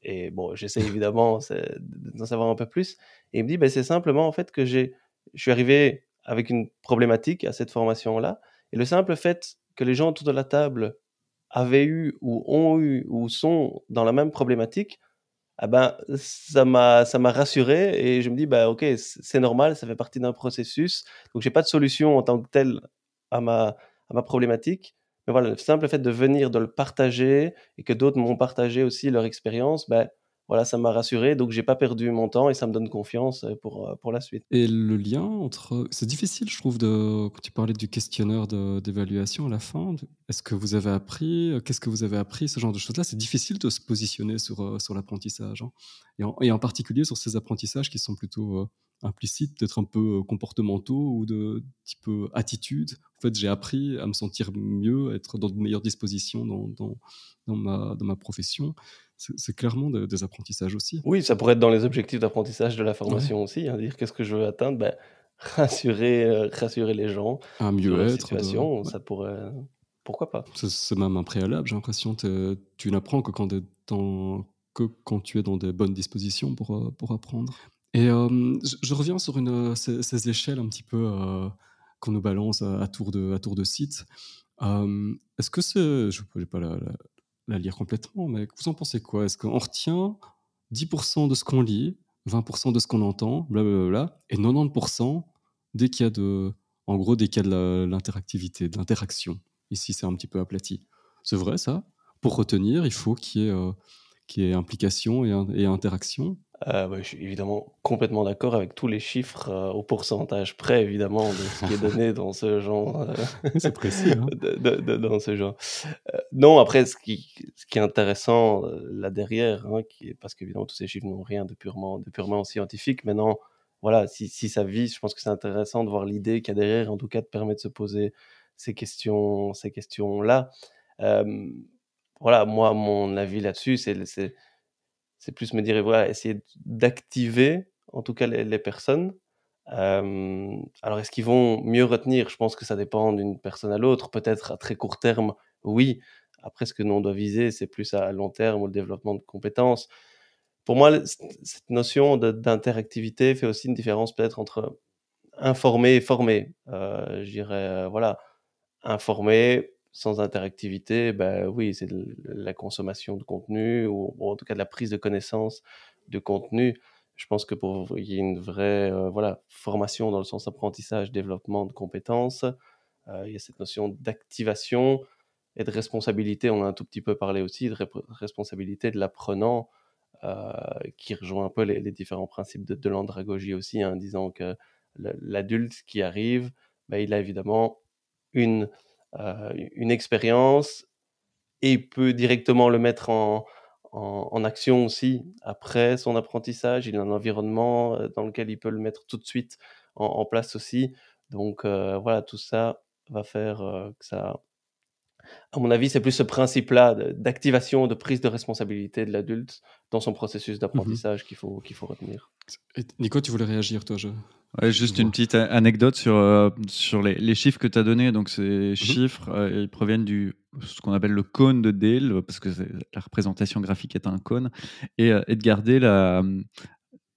Et bon, j'essaie évidemment d'en savoir un peu plus. Et il me dit, ben, c'est simplement en fait que j'ai, je suis arrivé avec une problématique à cette formation-là. Et le simple fait que les gens autour de la table avaient eu ou ont eu ou sont dans la même problématique, ah ben, ça m'a rassuré et je me dis bah ok c'est normal ça fait partie d'un processus. Donc j'ai pas de solution en tant que tel à ma à ma problématique. Mais voilà, le simple fait de venir, de le partager et que d'autres m'ont partagé aussi leur expérience, ben, voilà, ça m'a rassuré, donc j'ai pas perdu mon temps et ça me donne confiance euh, pour, euh, pour la suite. Et le lien entre. C'est difficile, je trouve, quand tu parlais du questionnaire d'évaluation à la fin. Est-ce que vous avez appris Qu'est-ce que vous avez appris Ce genre de choses-là, c'est difficile de se positionner sur, euh, sur l'apprentissage. Hein. Et, en, et, en, particulier sur ces apprentissages qui sont plutôt implicites, peut-être un peu comportementaux ou de type attitude. En fait, j'ai appris à me sentir mieux, à être dans de meilleures dispositions dans, dans, dans, ma, dans ma profession. C'est clairement des apprentissages aussi. Oui, ça pourrait être dans les objectifs d'apprentissage de la formation aussi. Hein, dire qu'est-ce que je veux atteindre ben, rassurer, rassurer les gens. Un mieux-être. Ça pourrait. Pourquoi pas C'est même un préalable, j'ai l'impression. Tu n'apprends que quand, que quand tu es dans des bonnes dispositions pour, pour apprendre. Et je, reviens sur une, ces, échelles un petit peu qu'on nous balance à, tour de, à tour de site. Est-ce que c'est. Je ne vais pas la, lire complètement, mais vous en pensez quoi? Est-ce qu'on retient 10% de ce qu'on lit, 20% de ce qu'on entend, blablabla, et 90% dès qu'il y a de. En gros, dès qu'il y a de l'interactivité, de l'interaction? Ici, c'est un petit peu aplati. C'est vrai, ça? Pour retenir, il faut qu'il y ait, ait implication et interaction. Euh, je suis évidemment complètement d'accord avec tous les chiffres euh, au pourcentage près, évidemment, de ce qui est donné dans ce genre. Euh, C'est précis. Hein. de, dans ce genre. non, après, ce qui, ce qui est intéressant là derrière, hein, qui est, parce qu'évidemment, tous ces chiffres n'ont rien de purement, de purement scientifique. Maintenant, voilà, si, si ça vise, je pense que c'est intéressant de voir l'idée qu'il y a derrière, en tout cas, de permettre de se poser ces questions, ces questions-là. voilà, moi, mon avis là-dessus, c'est c'est plus me dire, voilà, essayer d'activer en tout cas les, personnes. alors, est-ce qu'ils vont mieux retenir? Je pense que ça dépend d'une personne à l'autre. Peut-être à très court terme, oui. Après, ce que nous, on doit viser, c'est plus à long terme ou le développement de compétences. Pour moi, cette notion d'interactivité fait aussi une différence peut-être entre informer et former. Euh, je dirais, euh, voilà, informer, sans interactivité, ben oui, c'est la consommation de contenu ou, en tout cas de la prise de connaissance de contenu. Je pense que pour y ait une vraie euh, voilà, formation dans le sens apprentissage, développement de compétences, euh, il y a cette notion d'activation et de responsabilité. On a un tout petit peu parlé aussi de responsabilité de l'apprenant, euh, qui rejoint un peu les, différents principes de, l'andragogie aussi, en hein, disant que l'adulte qui arrive, ben, il a évidemment une une expérience et peut directement le mettre en, en, action aussi après son apprentissage. Il a un environnement euh, dans lequel il peut le mettre tout de suite en, place aussi. Donc euh, voilà, tout ça va faire que ça... À mon avis, c'est plus ce principe-là d'activation, de prise de responsabilité de l'adulte dans son processus mmh d'apprentissage qu'il faut, qu'il faut retenir. Nico, tu voulais réagir, toi je... juste une petite anecdote sur, sur les, chiffres que tu as donnés. Donc, ces mmh chiffres, ils proviennent du ce qu'on appelle le cône de Dale, parce que la représentation graphique est un cône. Et Edgar Dale a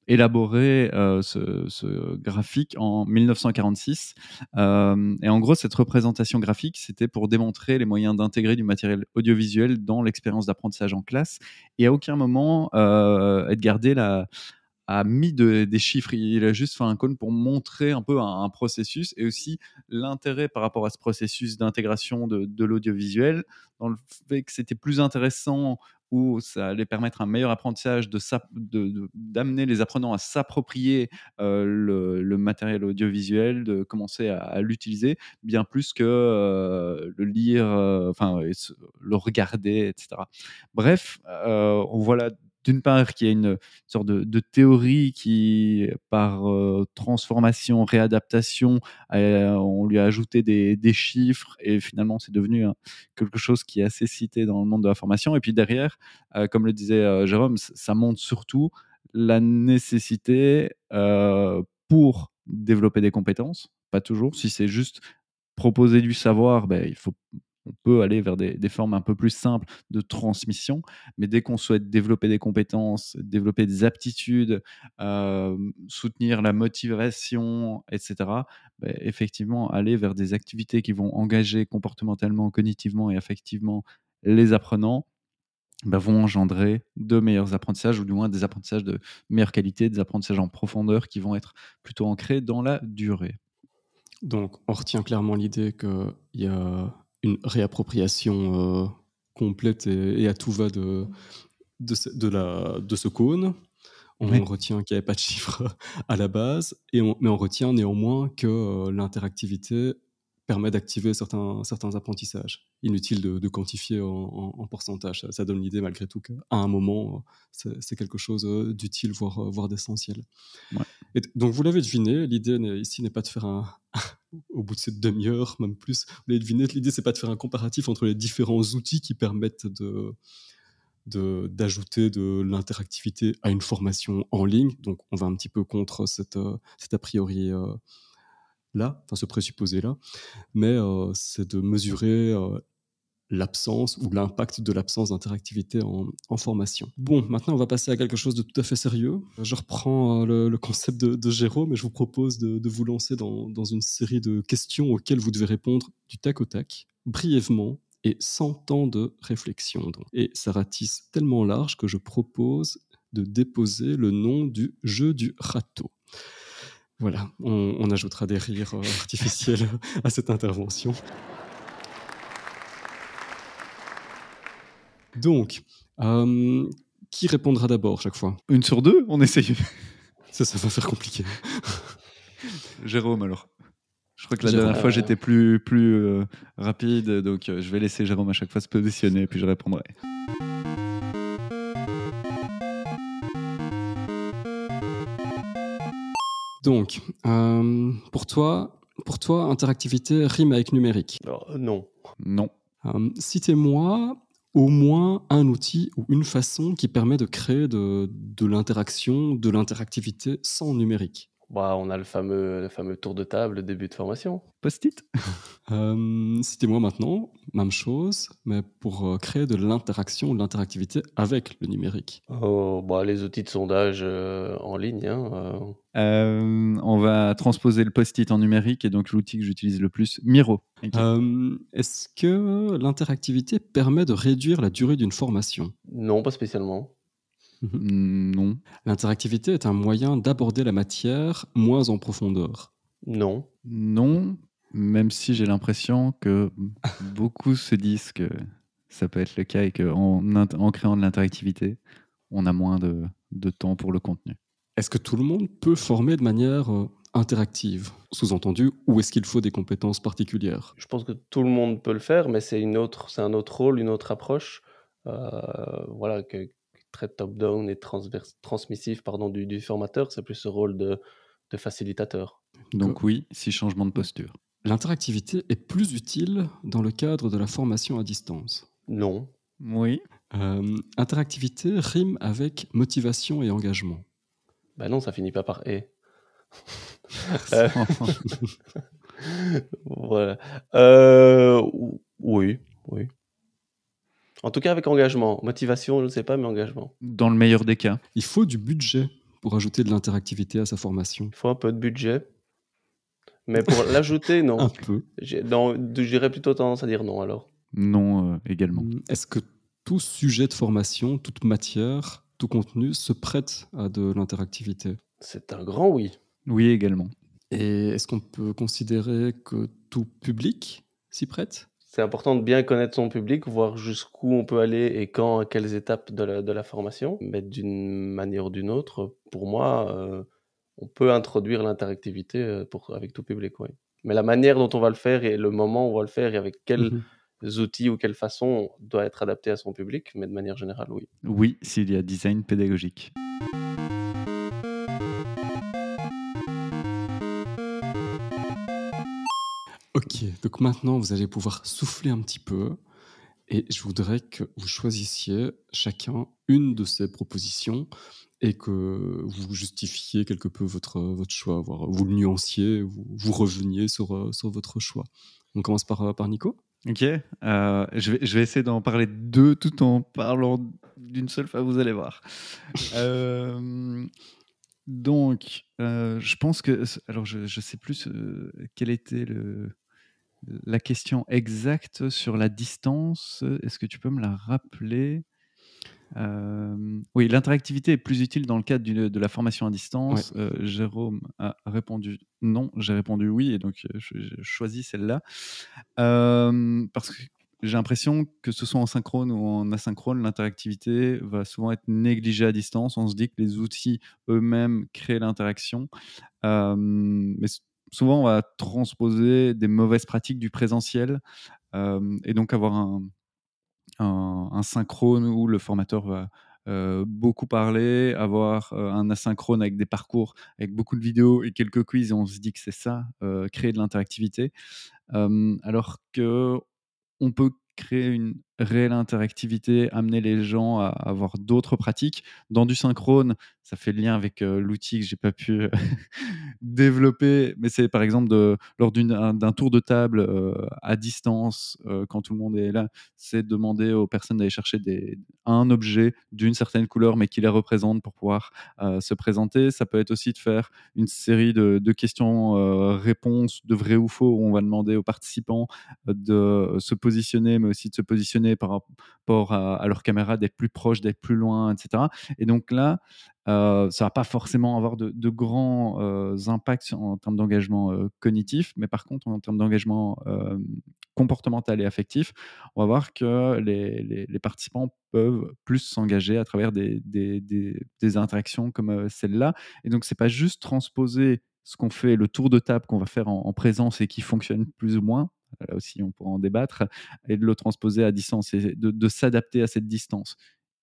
élaboré ce, graphique en 1946. et en gros, cette représentation graphique, c'était pour démontrer les moyens d'intégrer du matériel audiovisuel dans l'expérience d'apprentissage en classe. Et à aucun moment, Edgar Dale a, mis des chiffres. Il a juste fait un cône pour montrer un peu un, processus et aussi l'intérêt par rapport à ce processus d'intégration de, l'audiovisuel, dans le fait que c'était plus intéressant ou ça allait permettre un meilleur apprentissage de d'amener les apprenants à s'approprier euh, le, matériel audiovisuel, de commencer à, l'utiliser, bien plus que euh, le lire, euh, enfin le regarder, etc. Bref, on voit là d'une part, qu'il y a une sorte de, théorie qui, par euh, transformation, réadaptation, on lui a ajouté des, chiffres et finalement c'est devenu quelque chose qui est assez cité dans le monde de la formation. Et puis derrière, euh, comme le disait euh, Jérôme, ça montre surtout la nécessité pour développer des compétences, pas toujours. Si c'est juste proposer du savoir, ben, il faut on peut aller vers des, formes un peu plus simples de transmission, mais dès qu'on souhaite développer des compétences, développer des aptitudes, euh, soutenir la motivation, etc., bah, effectivement, aller vers des activités qui vont engager comportementalement, cognitivement et affectivement les apprenants, bah, vont engendrer de meilleurs apprentissages, ou du moins des apprentissages de meilleure qualité, des apprentissages en profondeur qui vont être plutôt ancrés dans la durée. Donc, on retient clairement l'idée qu'il y a une réappropriation euh, complète et, à tout va de, de, ce, de, la, de ce cône. On retient qu'il n'y avait pas de chiffres à la base, et mais on retient néanmoins que euh, l'interactivité permet d'activer certains, certains apprentissages. Inutile de, quantifier en, pourcentage. Ça, donne l'idée malgré tout qu'à un moment, c'est quelque chose euh, d'utile, voire, euh, voire d'essentiel. donc vous l'avez deviné, l'idée ici n'est pas de faire un, au bout de cette demi-heure, même plus, vous l'avez deviné, l'idée c'est pas de faire un comparatif entre les différents outils qui permettent de d'ajouter de, l'interactivité à une formation en ligne. Donc on va un petit peu contre cette, euh, cet a priori là, enfin ce présupposé-là, mais euh, c'est de mesurer euh, l'absence ou l'impact de l'absence d'interactivité en, formation. Bon, maintenant on va passer à quelque chose de tout à fait sérieux. Je reprends euh, le, concept de, Jérôme et je vous propose de, vous lancer dans, une série de questions auxquelles vous devez répondre du tac au tac, brièvement et sans temps de réflexion. Et ça ratisse tellement large que je propose de déposer le nom du jeu du râteau. Voilà, on, ajoutera des rires euh, artificiels à cette intervention. Donc, euh, qui répondra d'abord chaque fois? Une sur deux On essaye. Ça, ça va faire compliqué. Jérôme, alors. Je crois que la dernière fois, j'étais plus, plus euh, rapide, donc je vais laisser Jérôme à chaque fois se positionner, puis je répondrai. Donc, euh, pour toi, pour toi, interactivité rime avec numérique euh, Non. Non. Euh, citez-moi au moins un outil ou une façon qui permet de créer de, de l'interaction, de l'interactivité sans numérique. Bah, on a le fameux, le fameux tour de table, début de formation. Post-it euh, Citez-moi maintenant, même chose, mais pour euh, créer de l'interaction, de l'interactivité avec le numérique. Oh, bah, les outils de sondage euh, en ligne. Hein, on va transposer le post-it en numérique et donc l'outil que j'utilise le plus, Miro. Est-ce que l'interactivité permet de réduire la durée d'une formation? Non, pas spécialement. Mmh, non. L'interactivité est un moyen d'aborder la matière moins en profondeur. Non. Non, même si j'ai l'impression que beaucoup se disent que ça peut être le cas et qu'en en créant de l'interactivité, on a moins de, temps pour le contenu. Est-ce que tout le monde peut former de manière euh, interactive? Sous-entendu, ou est-ce qu'il faut des compétences particulières? Je pense que tout le monde peut le faire, mais c'est, une autre, c'est un autre rôle, une autre approche. Euh, voilà, que, très top-down et transmissif pardon, du, formateur, c'est plus ce rôle de, facilitateur. Donc oui, si changement de posture. L'interactivité est plus utile dans le cadre de la formation à distance Non. Oui. Euh, interactivité rime avec motivation et engagement. Ben non, ça finit pas par et. Euh, voilà. Euh, oui, oui. En tout cas, avec engagement. Motivation, je ne sais pas, mais engagement. Dans le meilleur des cas. Il faut du budget pour ajouter de l'interactivité à sa formation. Il faut un peu de budget. Mais pour l'ajouter, non. un peu. J'aurais plutôt tendance à dire non alors. Non, euh, également. Hum, est-ce que tout sujet de formation, toute matière, tout contenu se prête à de l'interactivité? C'est un grand oui. Oui, également. Et est-ce qu'on peut considérer que tout public s'y prête? C'est important de bien connaître son public, voir jusqu'où on peut aller et quand, à quelles étapes de la, formation. Mais d'une manière ou d'une autre, pour moi, euh, on peut introduire l'interactivité euh, avec tout public. Mais la manière dont on va le faire et le moment où on va le faire et avec quels mmh outils ou quelle façon doit être adapté à son public, mais de manière générale, oui. Oui, s'il y a design pédagogique. Ok, donc maintenant vous allez pouvoir souffler un petit peu et je voudrais que vous choisissiez chacun une de ces propositions et que vous justifiez quelque peu votre, votre choix, voire vous le nuanciez, vous, vous reveniez sur, euh, sur votre choix. On commence par, euh, par Nico Ok, euh, je, vais, je vais essayer d'en parler deux tout en parlant d'une seule fois, vous allez voir. donc, je pense que. Alors, je ne sais plus quel était le, la question exacte sur la distance, est-ce que tu peux me la rappeler? Euh, oui, l'interactivité est plus utile dans le cadre de la formation à distance. Euh, Jérôme a répondu non, j'ai répondu oui, et donc je, choisis celle-là. parce que j'ai l'impression que ce soit en synchrone ou en asynchrone, l'interactivité va souvent être négligée à distance. On se dit que les outils eux-mêmes créent l'interaction. mais souvent, on va transposer des mauvaises pratiques du présentiel euh, et donc avoir un, synchrone où le formateur va euh, beaucoup parler, avoir euh, un asynchrone avec des parcours, avec beaucoup de vidéos et quelques quiz, et on se dit que c'est ça, créer de l'interactivité. alors que on peut créer une réelle interactivité, amener les gens à avoir d'autres pratiques. Dans du synchrone, ça fait lien avec l'outil que j'ai pas pu développer, mais c'est par exemple de, lors d'un tour de table à distance, quand tout le monde est là, c'est demander aux personnes d'aller chercher des, un objet d'une certaine couleur, mais qui les représente pour pouvoir se présenter. Ça peut être aussi de faire une série de, questions-réponses, de vrai ou faux, où on va demander aux participants de se positionner, mais aussi de se positionner par rapport à, leur caméra, d'être plus proche, d'être plus loin, etc. Et donc là, euh, ça va pas forcément avoir de, grands euh, impacts en termes d'engagement euh, cognitif, mais par contre, en termes d'engagement comportemental et affectif, on va voir que les, participants peuvent plus s'engager à travers des, des, interactions comme celle-là. Et donc, c'est pas juste transposer ce qu'on fait, le tour de table qu'on va faire en, présence et qui fonctionne plus ou moins, là aussi on pourra en débattre, et de le transposer à distance et de, s'adapter à cette distance.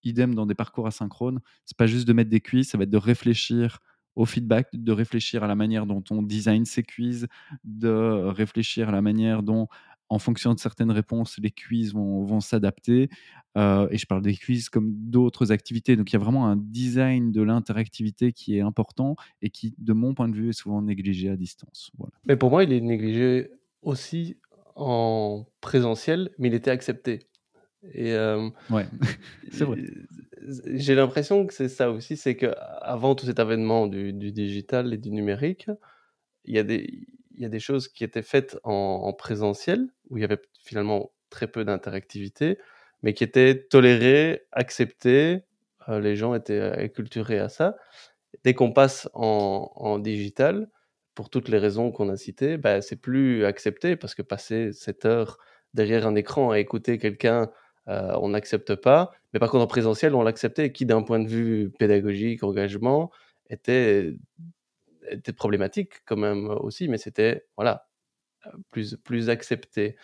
Idem dans des parcours asynchrones, c'est pas juste de mettre des quiz, ça va être de réfléchir au feedback, de réfléchir à la manière dont on design ces quiz, de réfléchir à la manière dont en fonction de certaines réponses, les quiz vont, s'adapter. Euh, et je parle des quiz comme d'autres activités. Donc il y a vraiment un design de l'interactivité qui est important et qui, de mon point de vue, est souvent négligé à distance. Mais pour moi, il est négligé aussi en présentiel, mais il était accepté. Et euh, ouais, c'est vrai. J'ai l'impression que c'est ça aussi, c'est qu'avant tout cet avènement du, du, digital et du numérique, il y a des il y a des choses qui étaient faites en, présentiel, où il y avait finalement très peu d'interactivité, mais qui étaient tolérées, acceptées, euh, les gens étaient acculturés à ça. Dès qu'on passe en, digital, pour toutes les raisons qu'on a citées, bah, c'est plus accepté, parce que passer 7 heures derrière un écran à écouter quelqu'un, euh, on n'accepte pas. Mais par contre, en présentiel, on l'acceptait, qui d'un point de vue pédagogique, engagement, était était problématique quand même aussi, mais c'était, voilà, plus, plus accepté.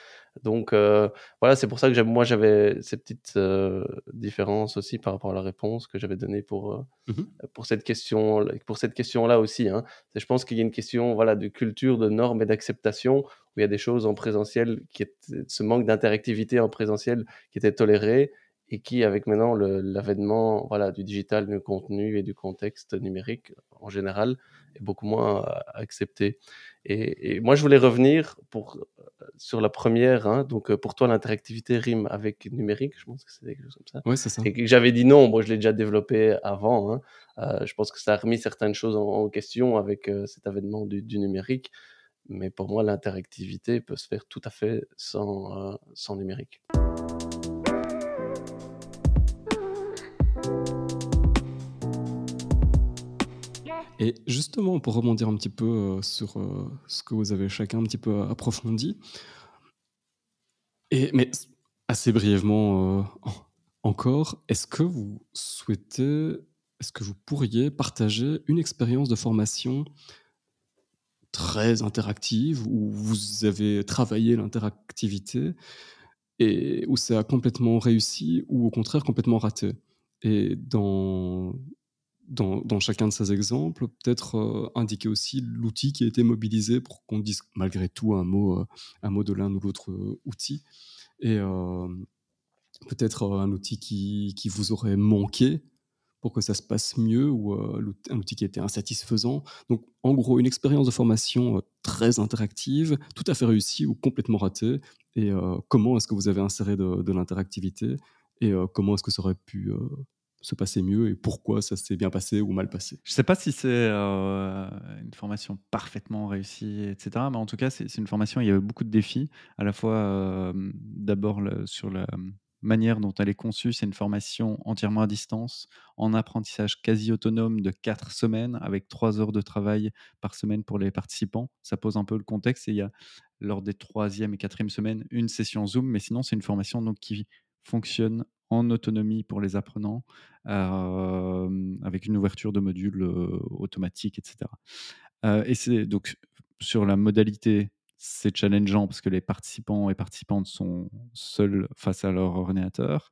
Donc euh, voilà, c'est pour ça que moi j'avais ces petites euh, différences aussi par rapport à la réponse que j'avais donnée pour, euh, mmh pour cette question pour cette question-là aussi. Hein. Je pense qu'il y a une question voilà de culture, de normes et d'acceptation où il y a des choses en présentiel qui ce manque d'interactivité en présentiel qui était toléré et qui avec maintenant l'avènement voilà du digital, du contenu et du contexte numérique en général est beaucoup moins accepté. Et, moi, je voulais revenir pour, euh, sur la première. Hein, donc, euh, pour toi, l'interactivité rime avec numérique. Je pense que c'est quelque chose comme ça. Oui, c'est ça. Et j'avais dit non. Moi, je l'ai déjà développé avant. Hein. Euh, je pense que ça a remis certaines choses en, question avec cet avènement du, numérique. Mais pour moi, l'interactivité peut se faire tout à fait sans, sans numérique. Et justement, pour rebondir un petit peu euh, sur euh, ce que vous avez chacun un petit peu approfondi, mais assez brièvement euh, encore, est-ce que vous souhaitez, est-ce que vous pourriez partager une expérience de formation très interactive où vous avez travaillé l'interactivité et où ça a complètement réussi ou au contraire complètement raté? Et dans, dans, chacun de ces exemples, peut-être euh, indiquer aussi l'outil qui a été mobilisé pour qu'on dise malgré tout un mot, euh, un mot de l'un ou l'autre euh, outil. Et peut-être un outil qui, qui, vous aurait manqué pour que ça se passe mieux ou un outil qui était insatisfaisant. Donc, en gros, une expérience de formation très interactive, tout à fait réussie ou complètement ratée. Et comment est-ce que vous avez inséré de, de l'interactivité et comment est-ce que ça aurait pu se passer mieux et pourquoi ça s'est bien passé ou mal passé. Je ne sais pas si c'est euh, une formation parfaitement réussie, etc. Mais en tout cas, c'est une formation, il y avait beaucoup de défis. À la fois, euh, d'abord, sur la manière dont elle est conçue, c'est une formation entièrement à distance, en apprentissage quasi autonome de 4 semaines, avec 3 heures de travail par semaine pour les participants. Ça pose un peu le contexte. Et il y a, lors des troisième et quatrième semaines, une session Zoom. Mais sinon, c'est une formation donc, qui fonctionne en autonomie pour les apprenants, avec une ouverture de modules automatiques, etc. et c'est donc sur la modalité, c'est challengeant parce que les participants et participantes sont seuls face à leur ordinateur.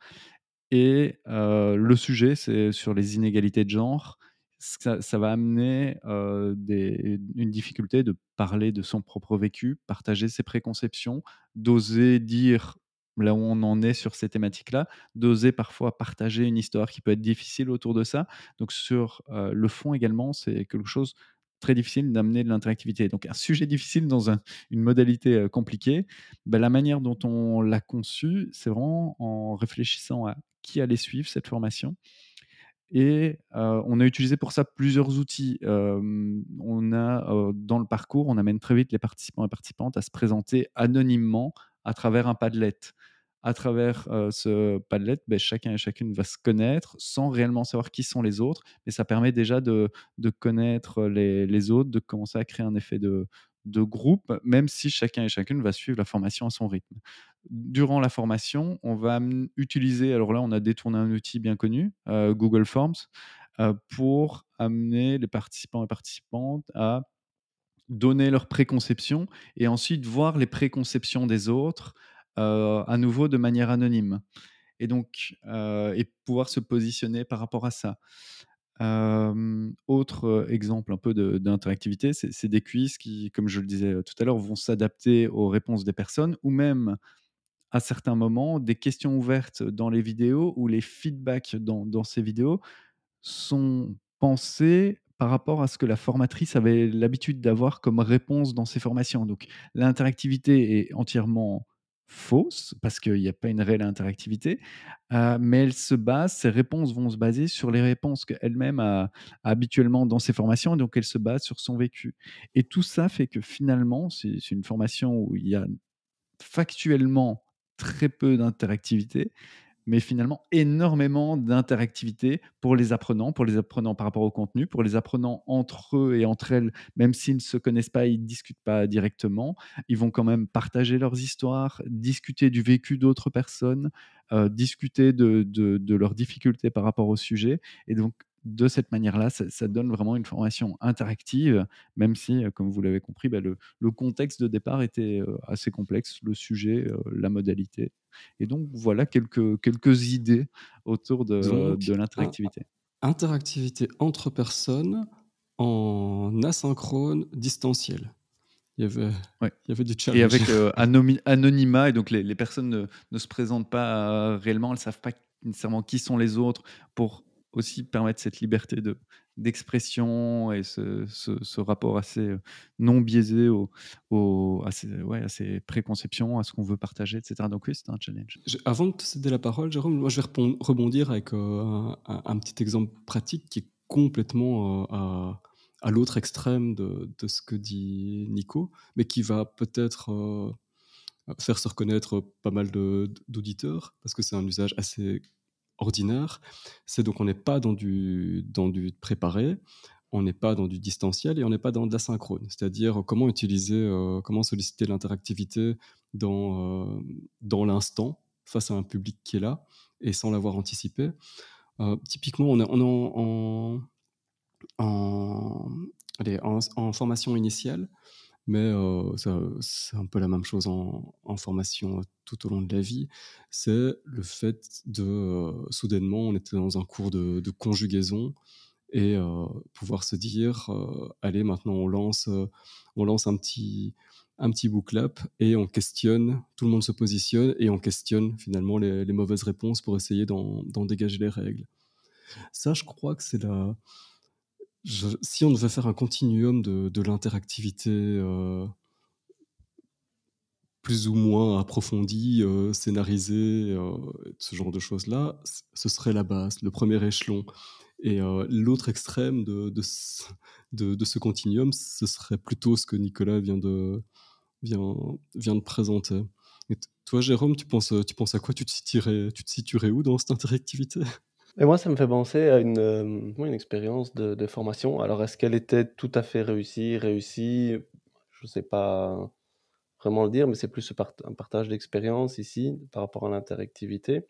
Et le sujet, c'est sur les inégalités de genre. Ça, va amener une difficulté de parler de son propre vécu, partager ses préconceptions, d'oser dire là où on en est sur ces thématiques-là, d'oser parfois partager une histoire qui peut être difficile autour de ça. Donc sur le fond également, c'est quelque chose très difficile d'amener de l'interactivité. Donc un sujet difficile dans une modalité compliquée, bah, la manière dont on l'a conçu, c'est vraiment en réfléchissant à qui allait suivre cette formation. Et on a utilisé pour ça plusieurs outils. on a dans le parcours, on amène très vite les participants et participantes à se présenter anonymement à travers un Padlet. À travers ce Padlet, ben, chacun et chacune va se connaître sans réellement savoir qui sont les autres, mais ça permet déjà de, connaître les, autres, de commencer à créer un effet de, groupe, même si chacun et chacune va suivre la formation à son rythme. Durant la formation, on va utiliser, alors là on a détourné un outil bien connu, Google Forms, pour amener les participants et participantes à donner leurs préconceptions et ensuite voir les préconceptions des autres euh, à nouveau de manière anonyme. Et donc, euh, et pouvoir se positionner par rapport à ça. Euh, autre exemple un peu d'interactivité, c'est des quiz qui, comme je le disais tout à l'heure, vont s'adapter aux réponses des personnes ou même à certains moments des questions ouvertes dans les vidéos ou les feedbacks dans, dans ces vidéos sont pensés par rapport à ce que la formatrice avait l'habitude d'avoir comme réponse dans ses formations. Donc l'interactivité est entièrement fausse parce qu'il n'y a pas une réelle interactivité, euh, mais elle se base, ses réponses vont se baser sur les réponses qu'elle-même a, habituellement dans ses formations, et donc elle se base sur son vécu. Et tout ça fait que finalement, c'est une formation où il y a factuellement très peu d'interactivité, mais finalement énormément d'interactivité pour les apprenants, pour les apprenants par rapport au contenu, pour les apprenants entre eux et entre elles, même s'ils ne se connaissent pas, ils ne discutent pas directement, ils vont quand même partager leurs histoires, discuter du vécu d'autres personnes, euh, discuter de, de, leurs difficultés par rapport au sujet. Et donc, de cette manière-là, ça, donne vraiment une formation interactive, même si, comme vous l'avez compris, bah, le, contexte de départ était assez complexe, le sujet, la modalité. Et donc, voilà quelques, quelques idées autour de, de l'interactivité. Interactivité entre personnes en asynchrone distanciel. Il y avait, il y avait du challenge. Et avec euh, anonymat, et donc les, les personnes ne, ne, se présentent pas euh, réellement, elles ne savent pas nécessairement qui sont les autres, pour aussi permettre cette liberté de, d'expression et ce, ce, rapport assez euh, non biaisé au, au, à, ces, ouais, à, ces, préconceptions, à ce qu'on veut partager, etc. Donc oui, c'est un challenge. Avant de te céder la parole, Jérôme, moi je vais rebondir avec un, un, petit exemple pratique qui est complètement à à l'autre extrême de, ce que dit Nico, mais qui va peut-être euh, faire se reconnaître pas mal d'auditeurs, parce que c'est un usage assez ordinaire. C'est donc on n'est pas dans du, dans du préparé, on n'est pas dans du distanciel et on n'est pas dans de l'asynchrone, c'est-à-dire comment utiliser, euh, comment solliciter l'interactivité dans, euh, dans l'instant face à un public qui est là et sans l'avoir anticipé. typiquement, on est, en, en, en, formation initiale, mais c'est un peu la même chose en, formation tout au long de la vie. C'est le fait de, soudainement, on était dans un cours de, conjugaison et pouvoir se dire, allez, maintenant on lance, on lance un petit, un petit et on questionne, tout le monde se positionne et on questionne finalement les, les mauvaises réponses pour essayer d'en dégager les règles. Ça, je crois que c'est la, si on devait faire un continuum de, l'interactivité euh, plus ou moins approfondi, euh, scénarisé, euh, ce genre de choses-là, ce serait la base, le premier échelon. Et l'autre extrême de, ce continuum, ce serait plutôt ce que Nicolas vient de, vient, vient de présenter. Et toi, Jérôme, tu penses, tu penses à quoi? Tu te, situerais, tu te situerais où dans cette interactivité? Et moi, ça me fait penser à une, euh, une expérience de, formation. Alors, est-ce qu'elle était tout à fait réussie, réussie? Je ne sais pas vraiment le dire, mais c'est plus un partage d'expérience ici par rapport à l'interactivité.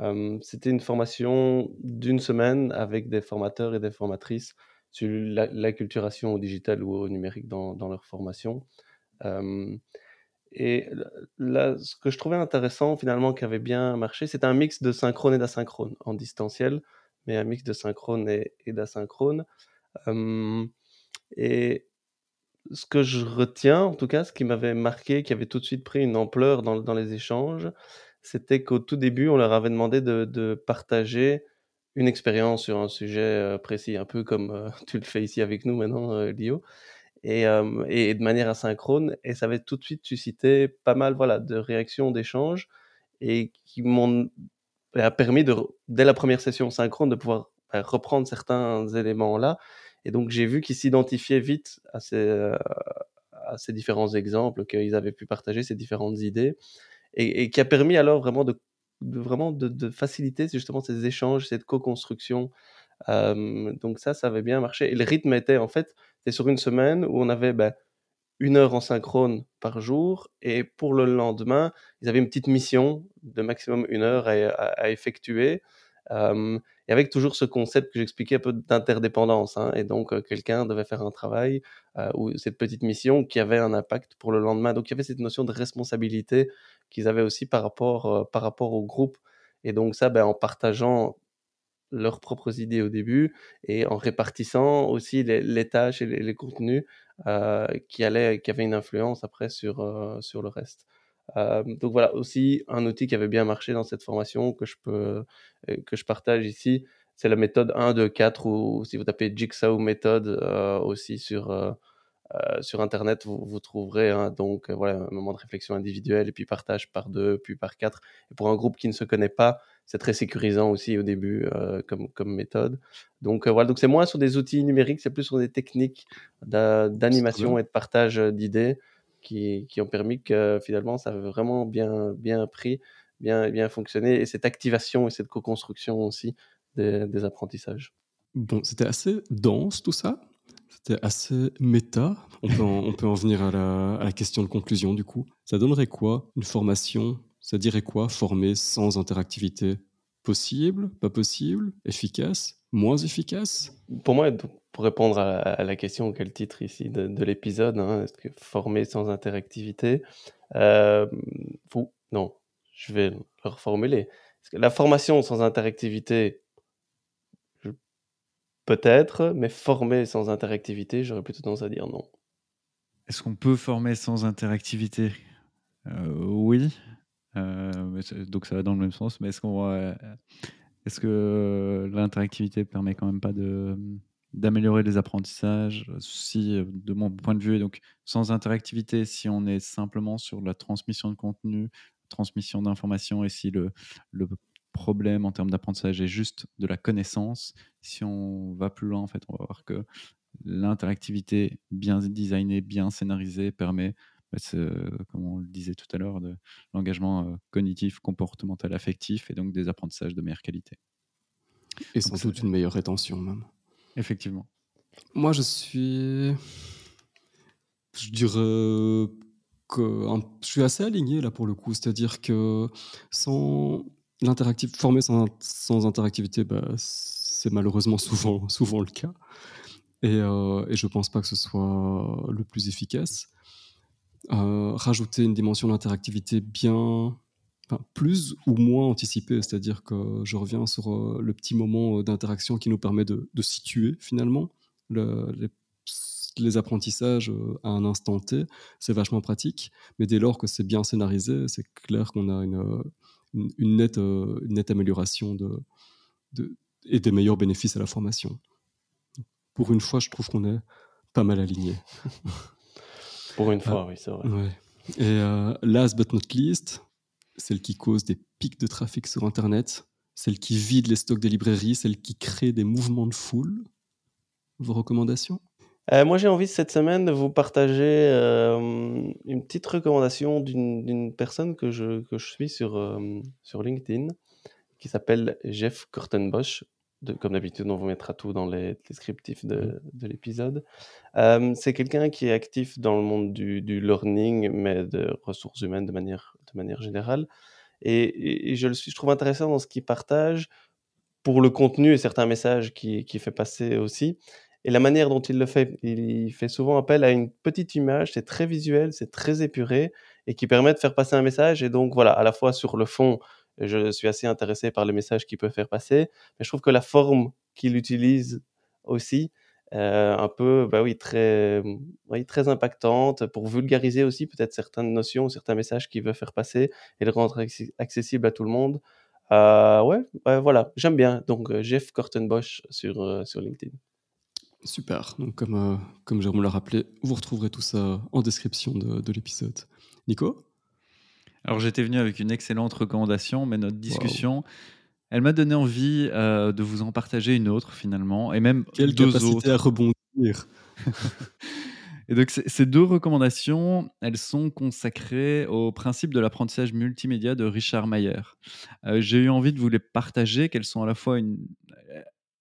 Euh, c'était une formation d'une semaine avec des formateurs et des formatrices sur l'acculturation au digital ou au numérique dans, dans leur formation. Euh, et là, ce que je trouvais intéressant finalement qui avait bien marché, c'était un mix de synchrone et d'asynchrone en distanciel, mais un mix de synchrone et, d'asynchrone. et ce que je retiens, en tout cas, ce qui m'avait marqué, qui avait tout de suite pris une ampleur dans, les échanges, c'était qu'au tout début, on leur avait demandé de, de partager une expérience sur un sujet euh, précis, un peu comme euh, tu le fais ici avec nous maintenant, euh, Lio et, et, de manière asynchrone. Et ça avait tout de suite suscité pas mal voilà, de réactions, d'échanges, et qui m'ont a permis, de, dès la première session synchrone, de pouvoir bah, reprendre certains éléments-là. Et donc, j'ai vu qu'ils s'identifiaient vite à ces, à ces différents exemples, qu'ils avaient pu partager ces différentes idées, et, et qui a permis alors vraiment de, vraiment de, faciliter justement ces échanges, cette co-construction. donc ça, ça avait bien marché. Et le rythme était en fait, c'était sur une semaine où on avait ben, une heure en synchrone par jour et pour le lendemain, ils avaient une petite mission de maximum une heure à, effectuer. et avec toujours ce concept que j'expliquais un peu d'interdépendance. Hein, et donc, euh, quelqu'un devait faire un travail euh, ou cette petite mission qui avait un impact pour le lendemain. Donc, il y avait cette notion de responsabilité qu'ils avaient aussi par rapport, euh, par rapport au groupe. Et donc, ça, ben, en partageant leurs propres idées au début et en répartissant aussi les, tâches et les, contenus euh, qui, allaient, qui avaient une influence après sur, euh, sur le reste. Euh, donc voilà, aussi un outil qui avait bien marché dans cette formation que je, peux, que je partage ici, c'est la méthode 1, 2, 4 ou si vous tapez Jigsaw méthode aussi sur, sur Internet, vous, trouverez hein, donc voilà, un moment de réflexion individuelle et puis partage par deux, puis par quatre. Et pour un groupe qui ne se connaît pas, c'est très sécurisant aussi au début euh, comme, comme méthode. Donc euh, voilà, donc c'est moins sur des outils numériques, c'est plus sur des techniques d'animation et de partage d'idées qui, qui, ont permis que finalement ça a vraiment bien, bien pris, bien, bien fonctionné, et cette activation et cette co-construction aussi des, des apprentissages. Bon, c'était assez dense tout ça? C'était assez méta. On peut, en, on peut en venir à la, à la, question de conclusion du coup. Ça donnerait quoi une formation? Ça dirait quoi former sans interactivité? Possible, pas possible, efficace, moins efficace? Pour moi, pour répondre à, la question, quel titre ici de, l'épisode, hein, est-ce que former sans interactivité? Euh, Non, je vais le reformuler. La formation sans interactivité, peut-être, mais former sans interactivité, j'aurais plutôt tendance à dire non. Est-ce qu'on peut former sans interactivité? Euh, Oui. Euh, donc ça va dans le même sens, mais est-ce qu'on est-ce que l'interactivité permet quand même pas de d'améliorer les apprentissages? Si, de mon point de vue, donc sans interactivité, si on est simplement sur la transmission de contenu, transmission d'informations, et si le problème en termes d'apprentissage est juste de la connaissance, si on va plus loin, en fait, on va voir que l'interactivité bien designée, bien scénarisée permet, bah, comme on le disait tout à l'heure, de l'engagement euh, cognitif, comportemental, affectif et donc des apprentissages de meilleure qualité. Et sans doute une meilleure rétention même. Effectivement. Moi, je suis. Je dirais que je suis assez aligné là pour le coup. C'est-à-dire que sans l'interactif, former sans, sans interactivité, bah, c'est malheureusement souvent, souvent le cas. Et, euh, et je pense pas que ce soit le plus efficace. Euh, rajouter une dimension d'interactivité bien, plus ou moins anticipée, c'est-à-dire que je reviens sur euh, le petit moment d'interaction qui nous permet de, situer finalement les, apprentissages à un instant T, c'est vachement pratique, mais dès lors que c'est bien scénarisé, c'est clair qu'on a une, une, nette, une nette amélioration de, de, et des meilleurs bénéfices à la formation pour une fois, je trouve qu'on est pas mal aligné. pour une fois, oui, c'est vrai. Et euh, last but not least, celle qui cause des pics de trafic sur Internet, celle qui vide les stocks des librairies, celle qui crée des mouvements de foule. Vos recommandations? Euh, moi, j'ai envie cette semaine de vous partager euh, une petite recommandation d'une personne que je, que je suis sur, sur LinkedIn, qui s'appelle Jeff Kortenbosch comme d'habitude, on vous mettra tout dans les descriptifs de, mmh. de l'épisode. c'est quelqu'un qui est actif dans le monde du, du, learning, mais de ressources humaines de manière, de manière générale. Et, et, je, le suis, je trouve intéressant dans ce qu'il partage pour le contenu et certains messages qu'il qui fait passer aussi. Et la manière dont il le fait, il fait souvent appel à une petite image, c'est très visuel, c'est très épuré, et qui permet de faire passer un message. Et donc voilà, à la fois sur le fond, je suis assez intéressé par les messages qu'il peut faire passer, mais je trouve que la forme qu'il utilise aussi, euh, un peu, bah oui, très, oui, très impactante pour vulgariser aussi peut-être certaines notions, certains messages qu'il veut faire passer et le rendre accessible à tout le monde. Euh, ouais, voilà, j'aime bien. Donc euh, Jeff Kortenbosch sur, sur LinkedIn. Super. Donc comme, comme Jérôme l'a rappelé, vous retrouverez tout ça en description de, de l'épisode. Nico? Alors j'étais venu avec une excellente recommandation, mais notre discussion, elle m'a donné envie euh, de vous en partager une autre finalement, et même Quelle deux capacité à rebondir Et donc ces deux recommandations, elles sont consacrées au principe de l'apprentissage multimédia de Richard Mayer. Euh, j'ai eu envie de vous les partager, qu'elles sont à la fois une,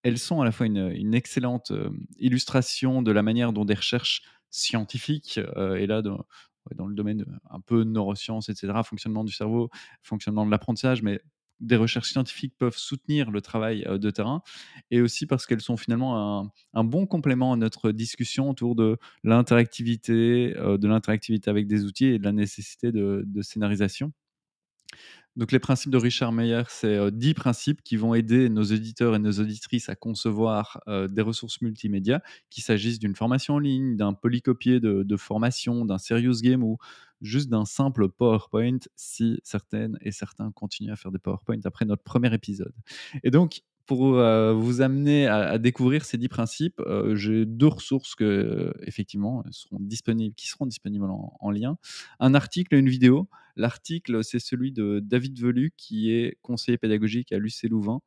elles sont à la fois une, excellente euh, illustration de la manière dont des recherches scientifiques, et là dans le domaine un peu neurosciences, etc., fonctionnement du cerveau, fonctionnement de l'apprentissage, mais des recherches scientifiques peuvent soutenir le travail de terrain, et aussi parce qu'elles sont finalement un, bon complément à notre discussion autour de l'interactivité, de l'interactivité avec des outils et de la nécessité de scénarisation. Donc les principes de Richard Meyer, c'est 10 principes qui vont aider nos auditeurs et nos auditrices à concevoir des ressources multimédia, qu'il s'agisse d'une formation en ligne, d'un polycopier de, de formation, d'un serious game ou juste d'un simple PowerPoint, si certaines et certains continuent à faire des PowerPoint après notre premier épisode. Et donc, pour euh, vous amener à, découvrir ces dix principes, euh, j'ai deux ressources que, effectivement, seront disponibles, qui seront disponibles en, lien. Un article et une vidéo. L'article, c'est celui de David Velu, qui est conseiller pédagogique à l'UC Louvain.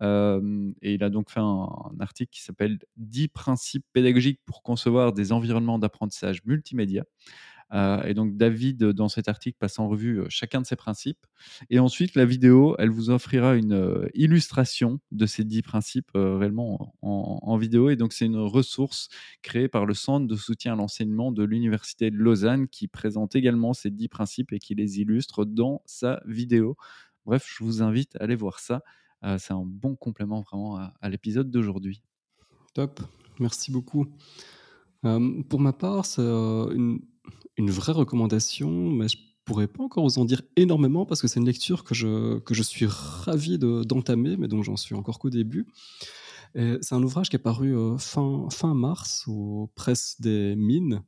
Euh, et il a donc fait un, un article qui s'appelle 10 principes pédagogiques pour concevoir des environnements d'apprentissage multimédia. Euh, et donc David, dans cet article, passe en revue euh, chacun de ces principes. Et ensuite, la vidéo, elle vous offrira une euh, illustration de ces dix principes réellement en, vidéo. Et donc c'est une ressource créée par le Centre de soutien à l'enseignement de l'Université de Lausanne qui présente également ces dix principes et qui les illustre dans sa vidéo. Bref, je vous invite à aller voir ça. c'est un bon complément vraiment à, l'épisode d'aujourd'hui. Top, merci beaucoup. pour ma part, c'est une, une, vraie recommandation, mais je pourrais pas encore vous en dire énormément parce que c'est une lecture que je, que je suis ravi d'entamer, mais dont j'en suis encore qu'au début. C'est un ouvrage qui est paru fin, fin mars aux presses des Mines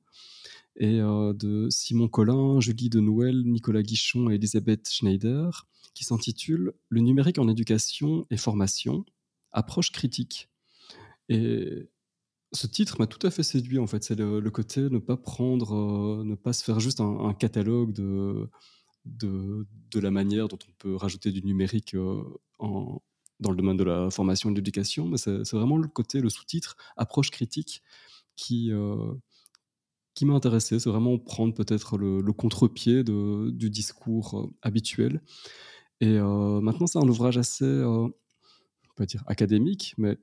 et de Simon Collin, Julie de Noël, Nicolas Guichon et Elisabeth Schneider, qui s'intitule Le numérique en éducation et formation, approche critique. Et ce titre m'a tout à fait séduit en fait. C'est le, côté ne pas prendre, ne pas se faire juste un, catalogue de, de, la manière dont on peut rajouter du numérique en, dans le domaine de la formation et de l'éducation, mais c'est vraiment le côté, le sous-titre, approche critique, qui, qui m'a intéressé. C'est vraiment prendre peut-être le, contre-pied du discours euh, habituel. Et euh, maintenant, c'est un ouvrage assez, euh, on peut dire académique, mais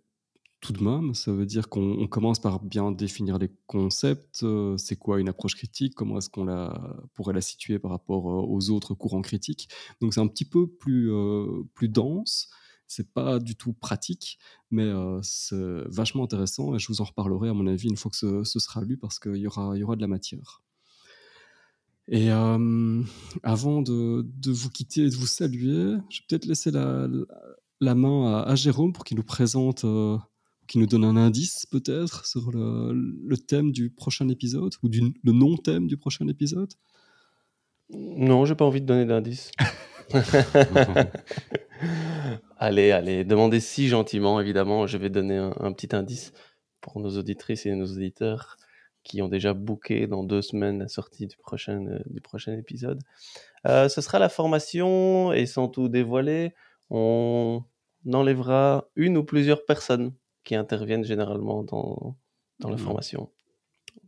tout de même, ça veut dire qu'on commence par bien définir les concepts. c'est quoi une approche critique Comment est-ce qu'on la, pourrait la situer par rapport aux autres courants critiques Donc, c'est un petit peu plus, plus dense c'est pas du tout pratique, mais c'est vachement intéressant et je vous en reparlerai à mon avis une fois que ce, sera lu parce qu'il y aura, y aura de la matière. Et avant de, vous quitter et de vous saluer, je vais peut-être laisser la, la main à, Jérôme pour qu'il nous présente, qu'il nous donne un indice peut-être sur le, le, thème du prochain épisode ou du, le non-thème du prochain épisode? Non, j'ai pas envie de donner d'indice. allez, allez, demandez si gentiment, évidemment. Je vais donner un, petit indice pour nos auditrices et nos auditeurs qui ont déjà booké dans deux semaines la sortie du prochain, euh, du prochain épisode. Euh, ce sera la formation et sans tout dévoiler, on enlèvera une ou plusieurs personnes qui interviennent généralement dans, dans la mmh. formation.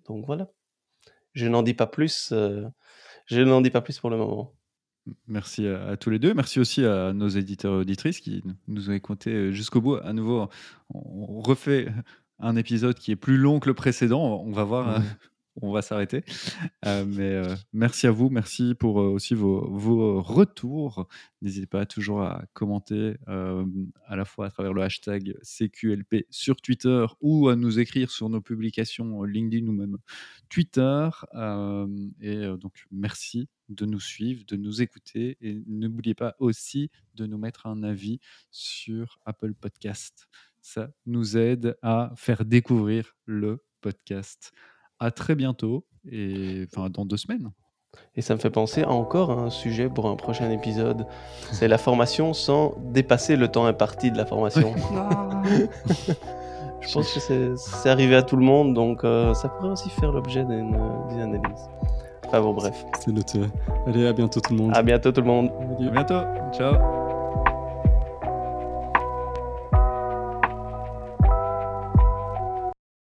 Donc voilà. Je n'en dis pas plus. Euh, je n'en dis pas plus pour le moment. Merci à, tous les deux. Merci aussi à nos éditeurs et auditrices qui nous ont écoutés euh, jusqu'au bout. À nouveau, on refait un épisode qui est plus long que le précédent. On va voir euh, on va s'arrêter. Euh, mais euh, merci à vous, merci pour euh, aussi vos, retours. N'hésitez pas toujours à commenter à la fois à travers le hashtag CQLP sur Twitter ou à nous écrire sur nos publications LinkedIn ou même Twitter. et donc merci de nous suivre, de nous écouter et n'oubliez pas aussi de nous mettre un avis sur Apple Podcast. Ça nous aide à faire découvrir le podcast à très bientôt, et enfin dans deux semaines. Et ça me fait penser encore à un sujet pour un prochain épisode. C'est la formation sans dépasser le temps imparti de la formation. Je pense que c'est arrivé à tout le monde, donc euh, ça pourrait aussi faire l'objet d'une analyse. Enfin bon, bref. C'est noté. Allez, à bientôt tout le monde. À bientôt tout le monde. À bientôt. Ciao.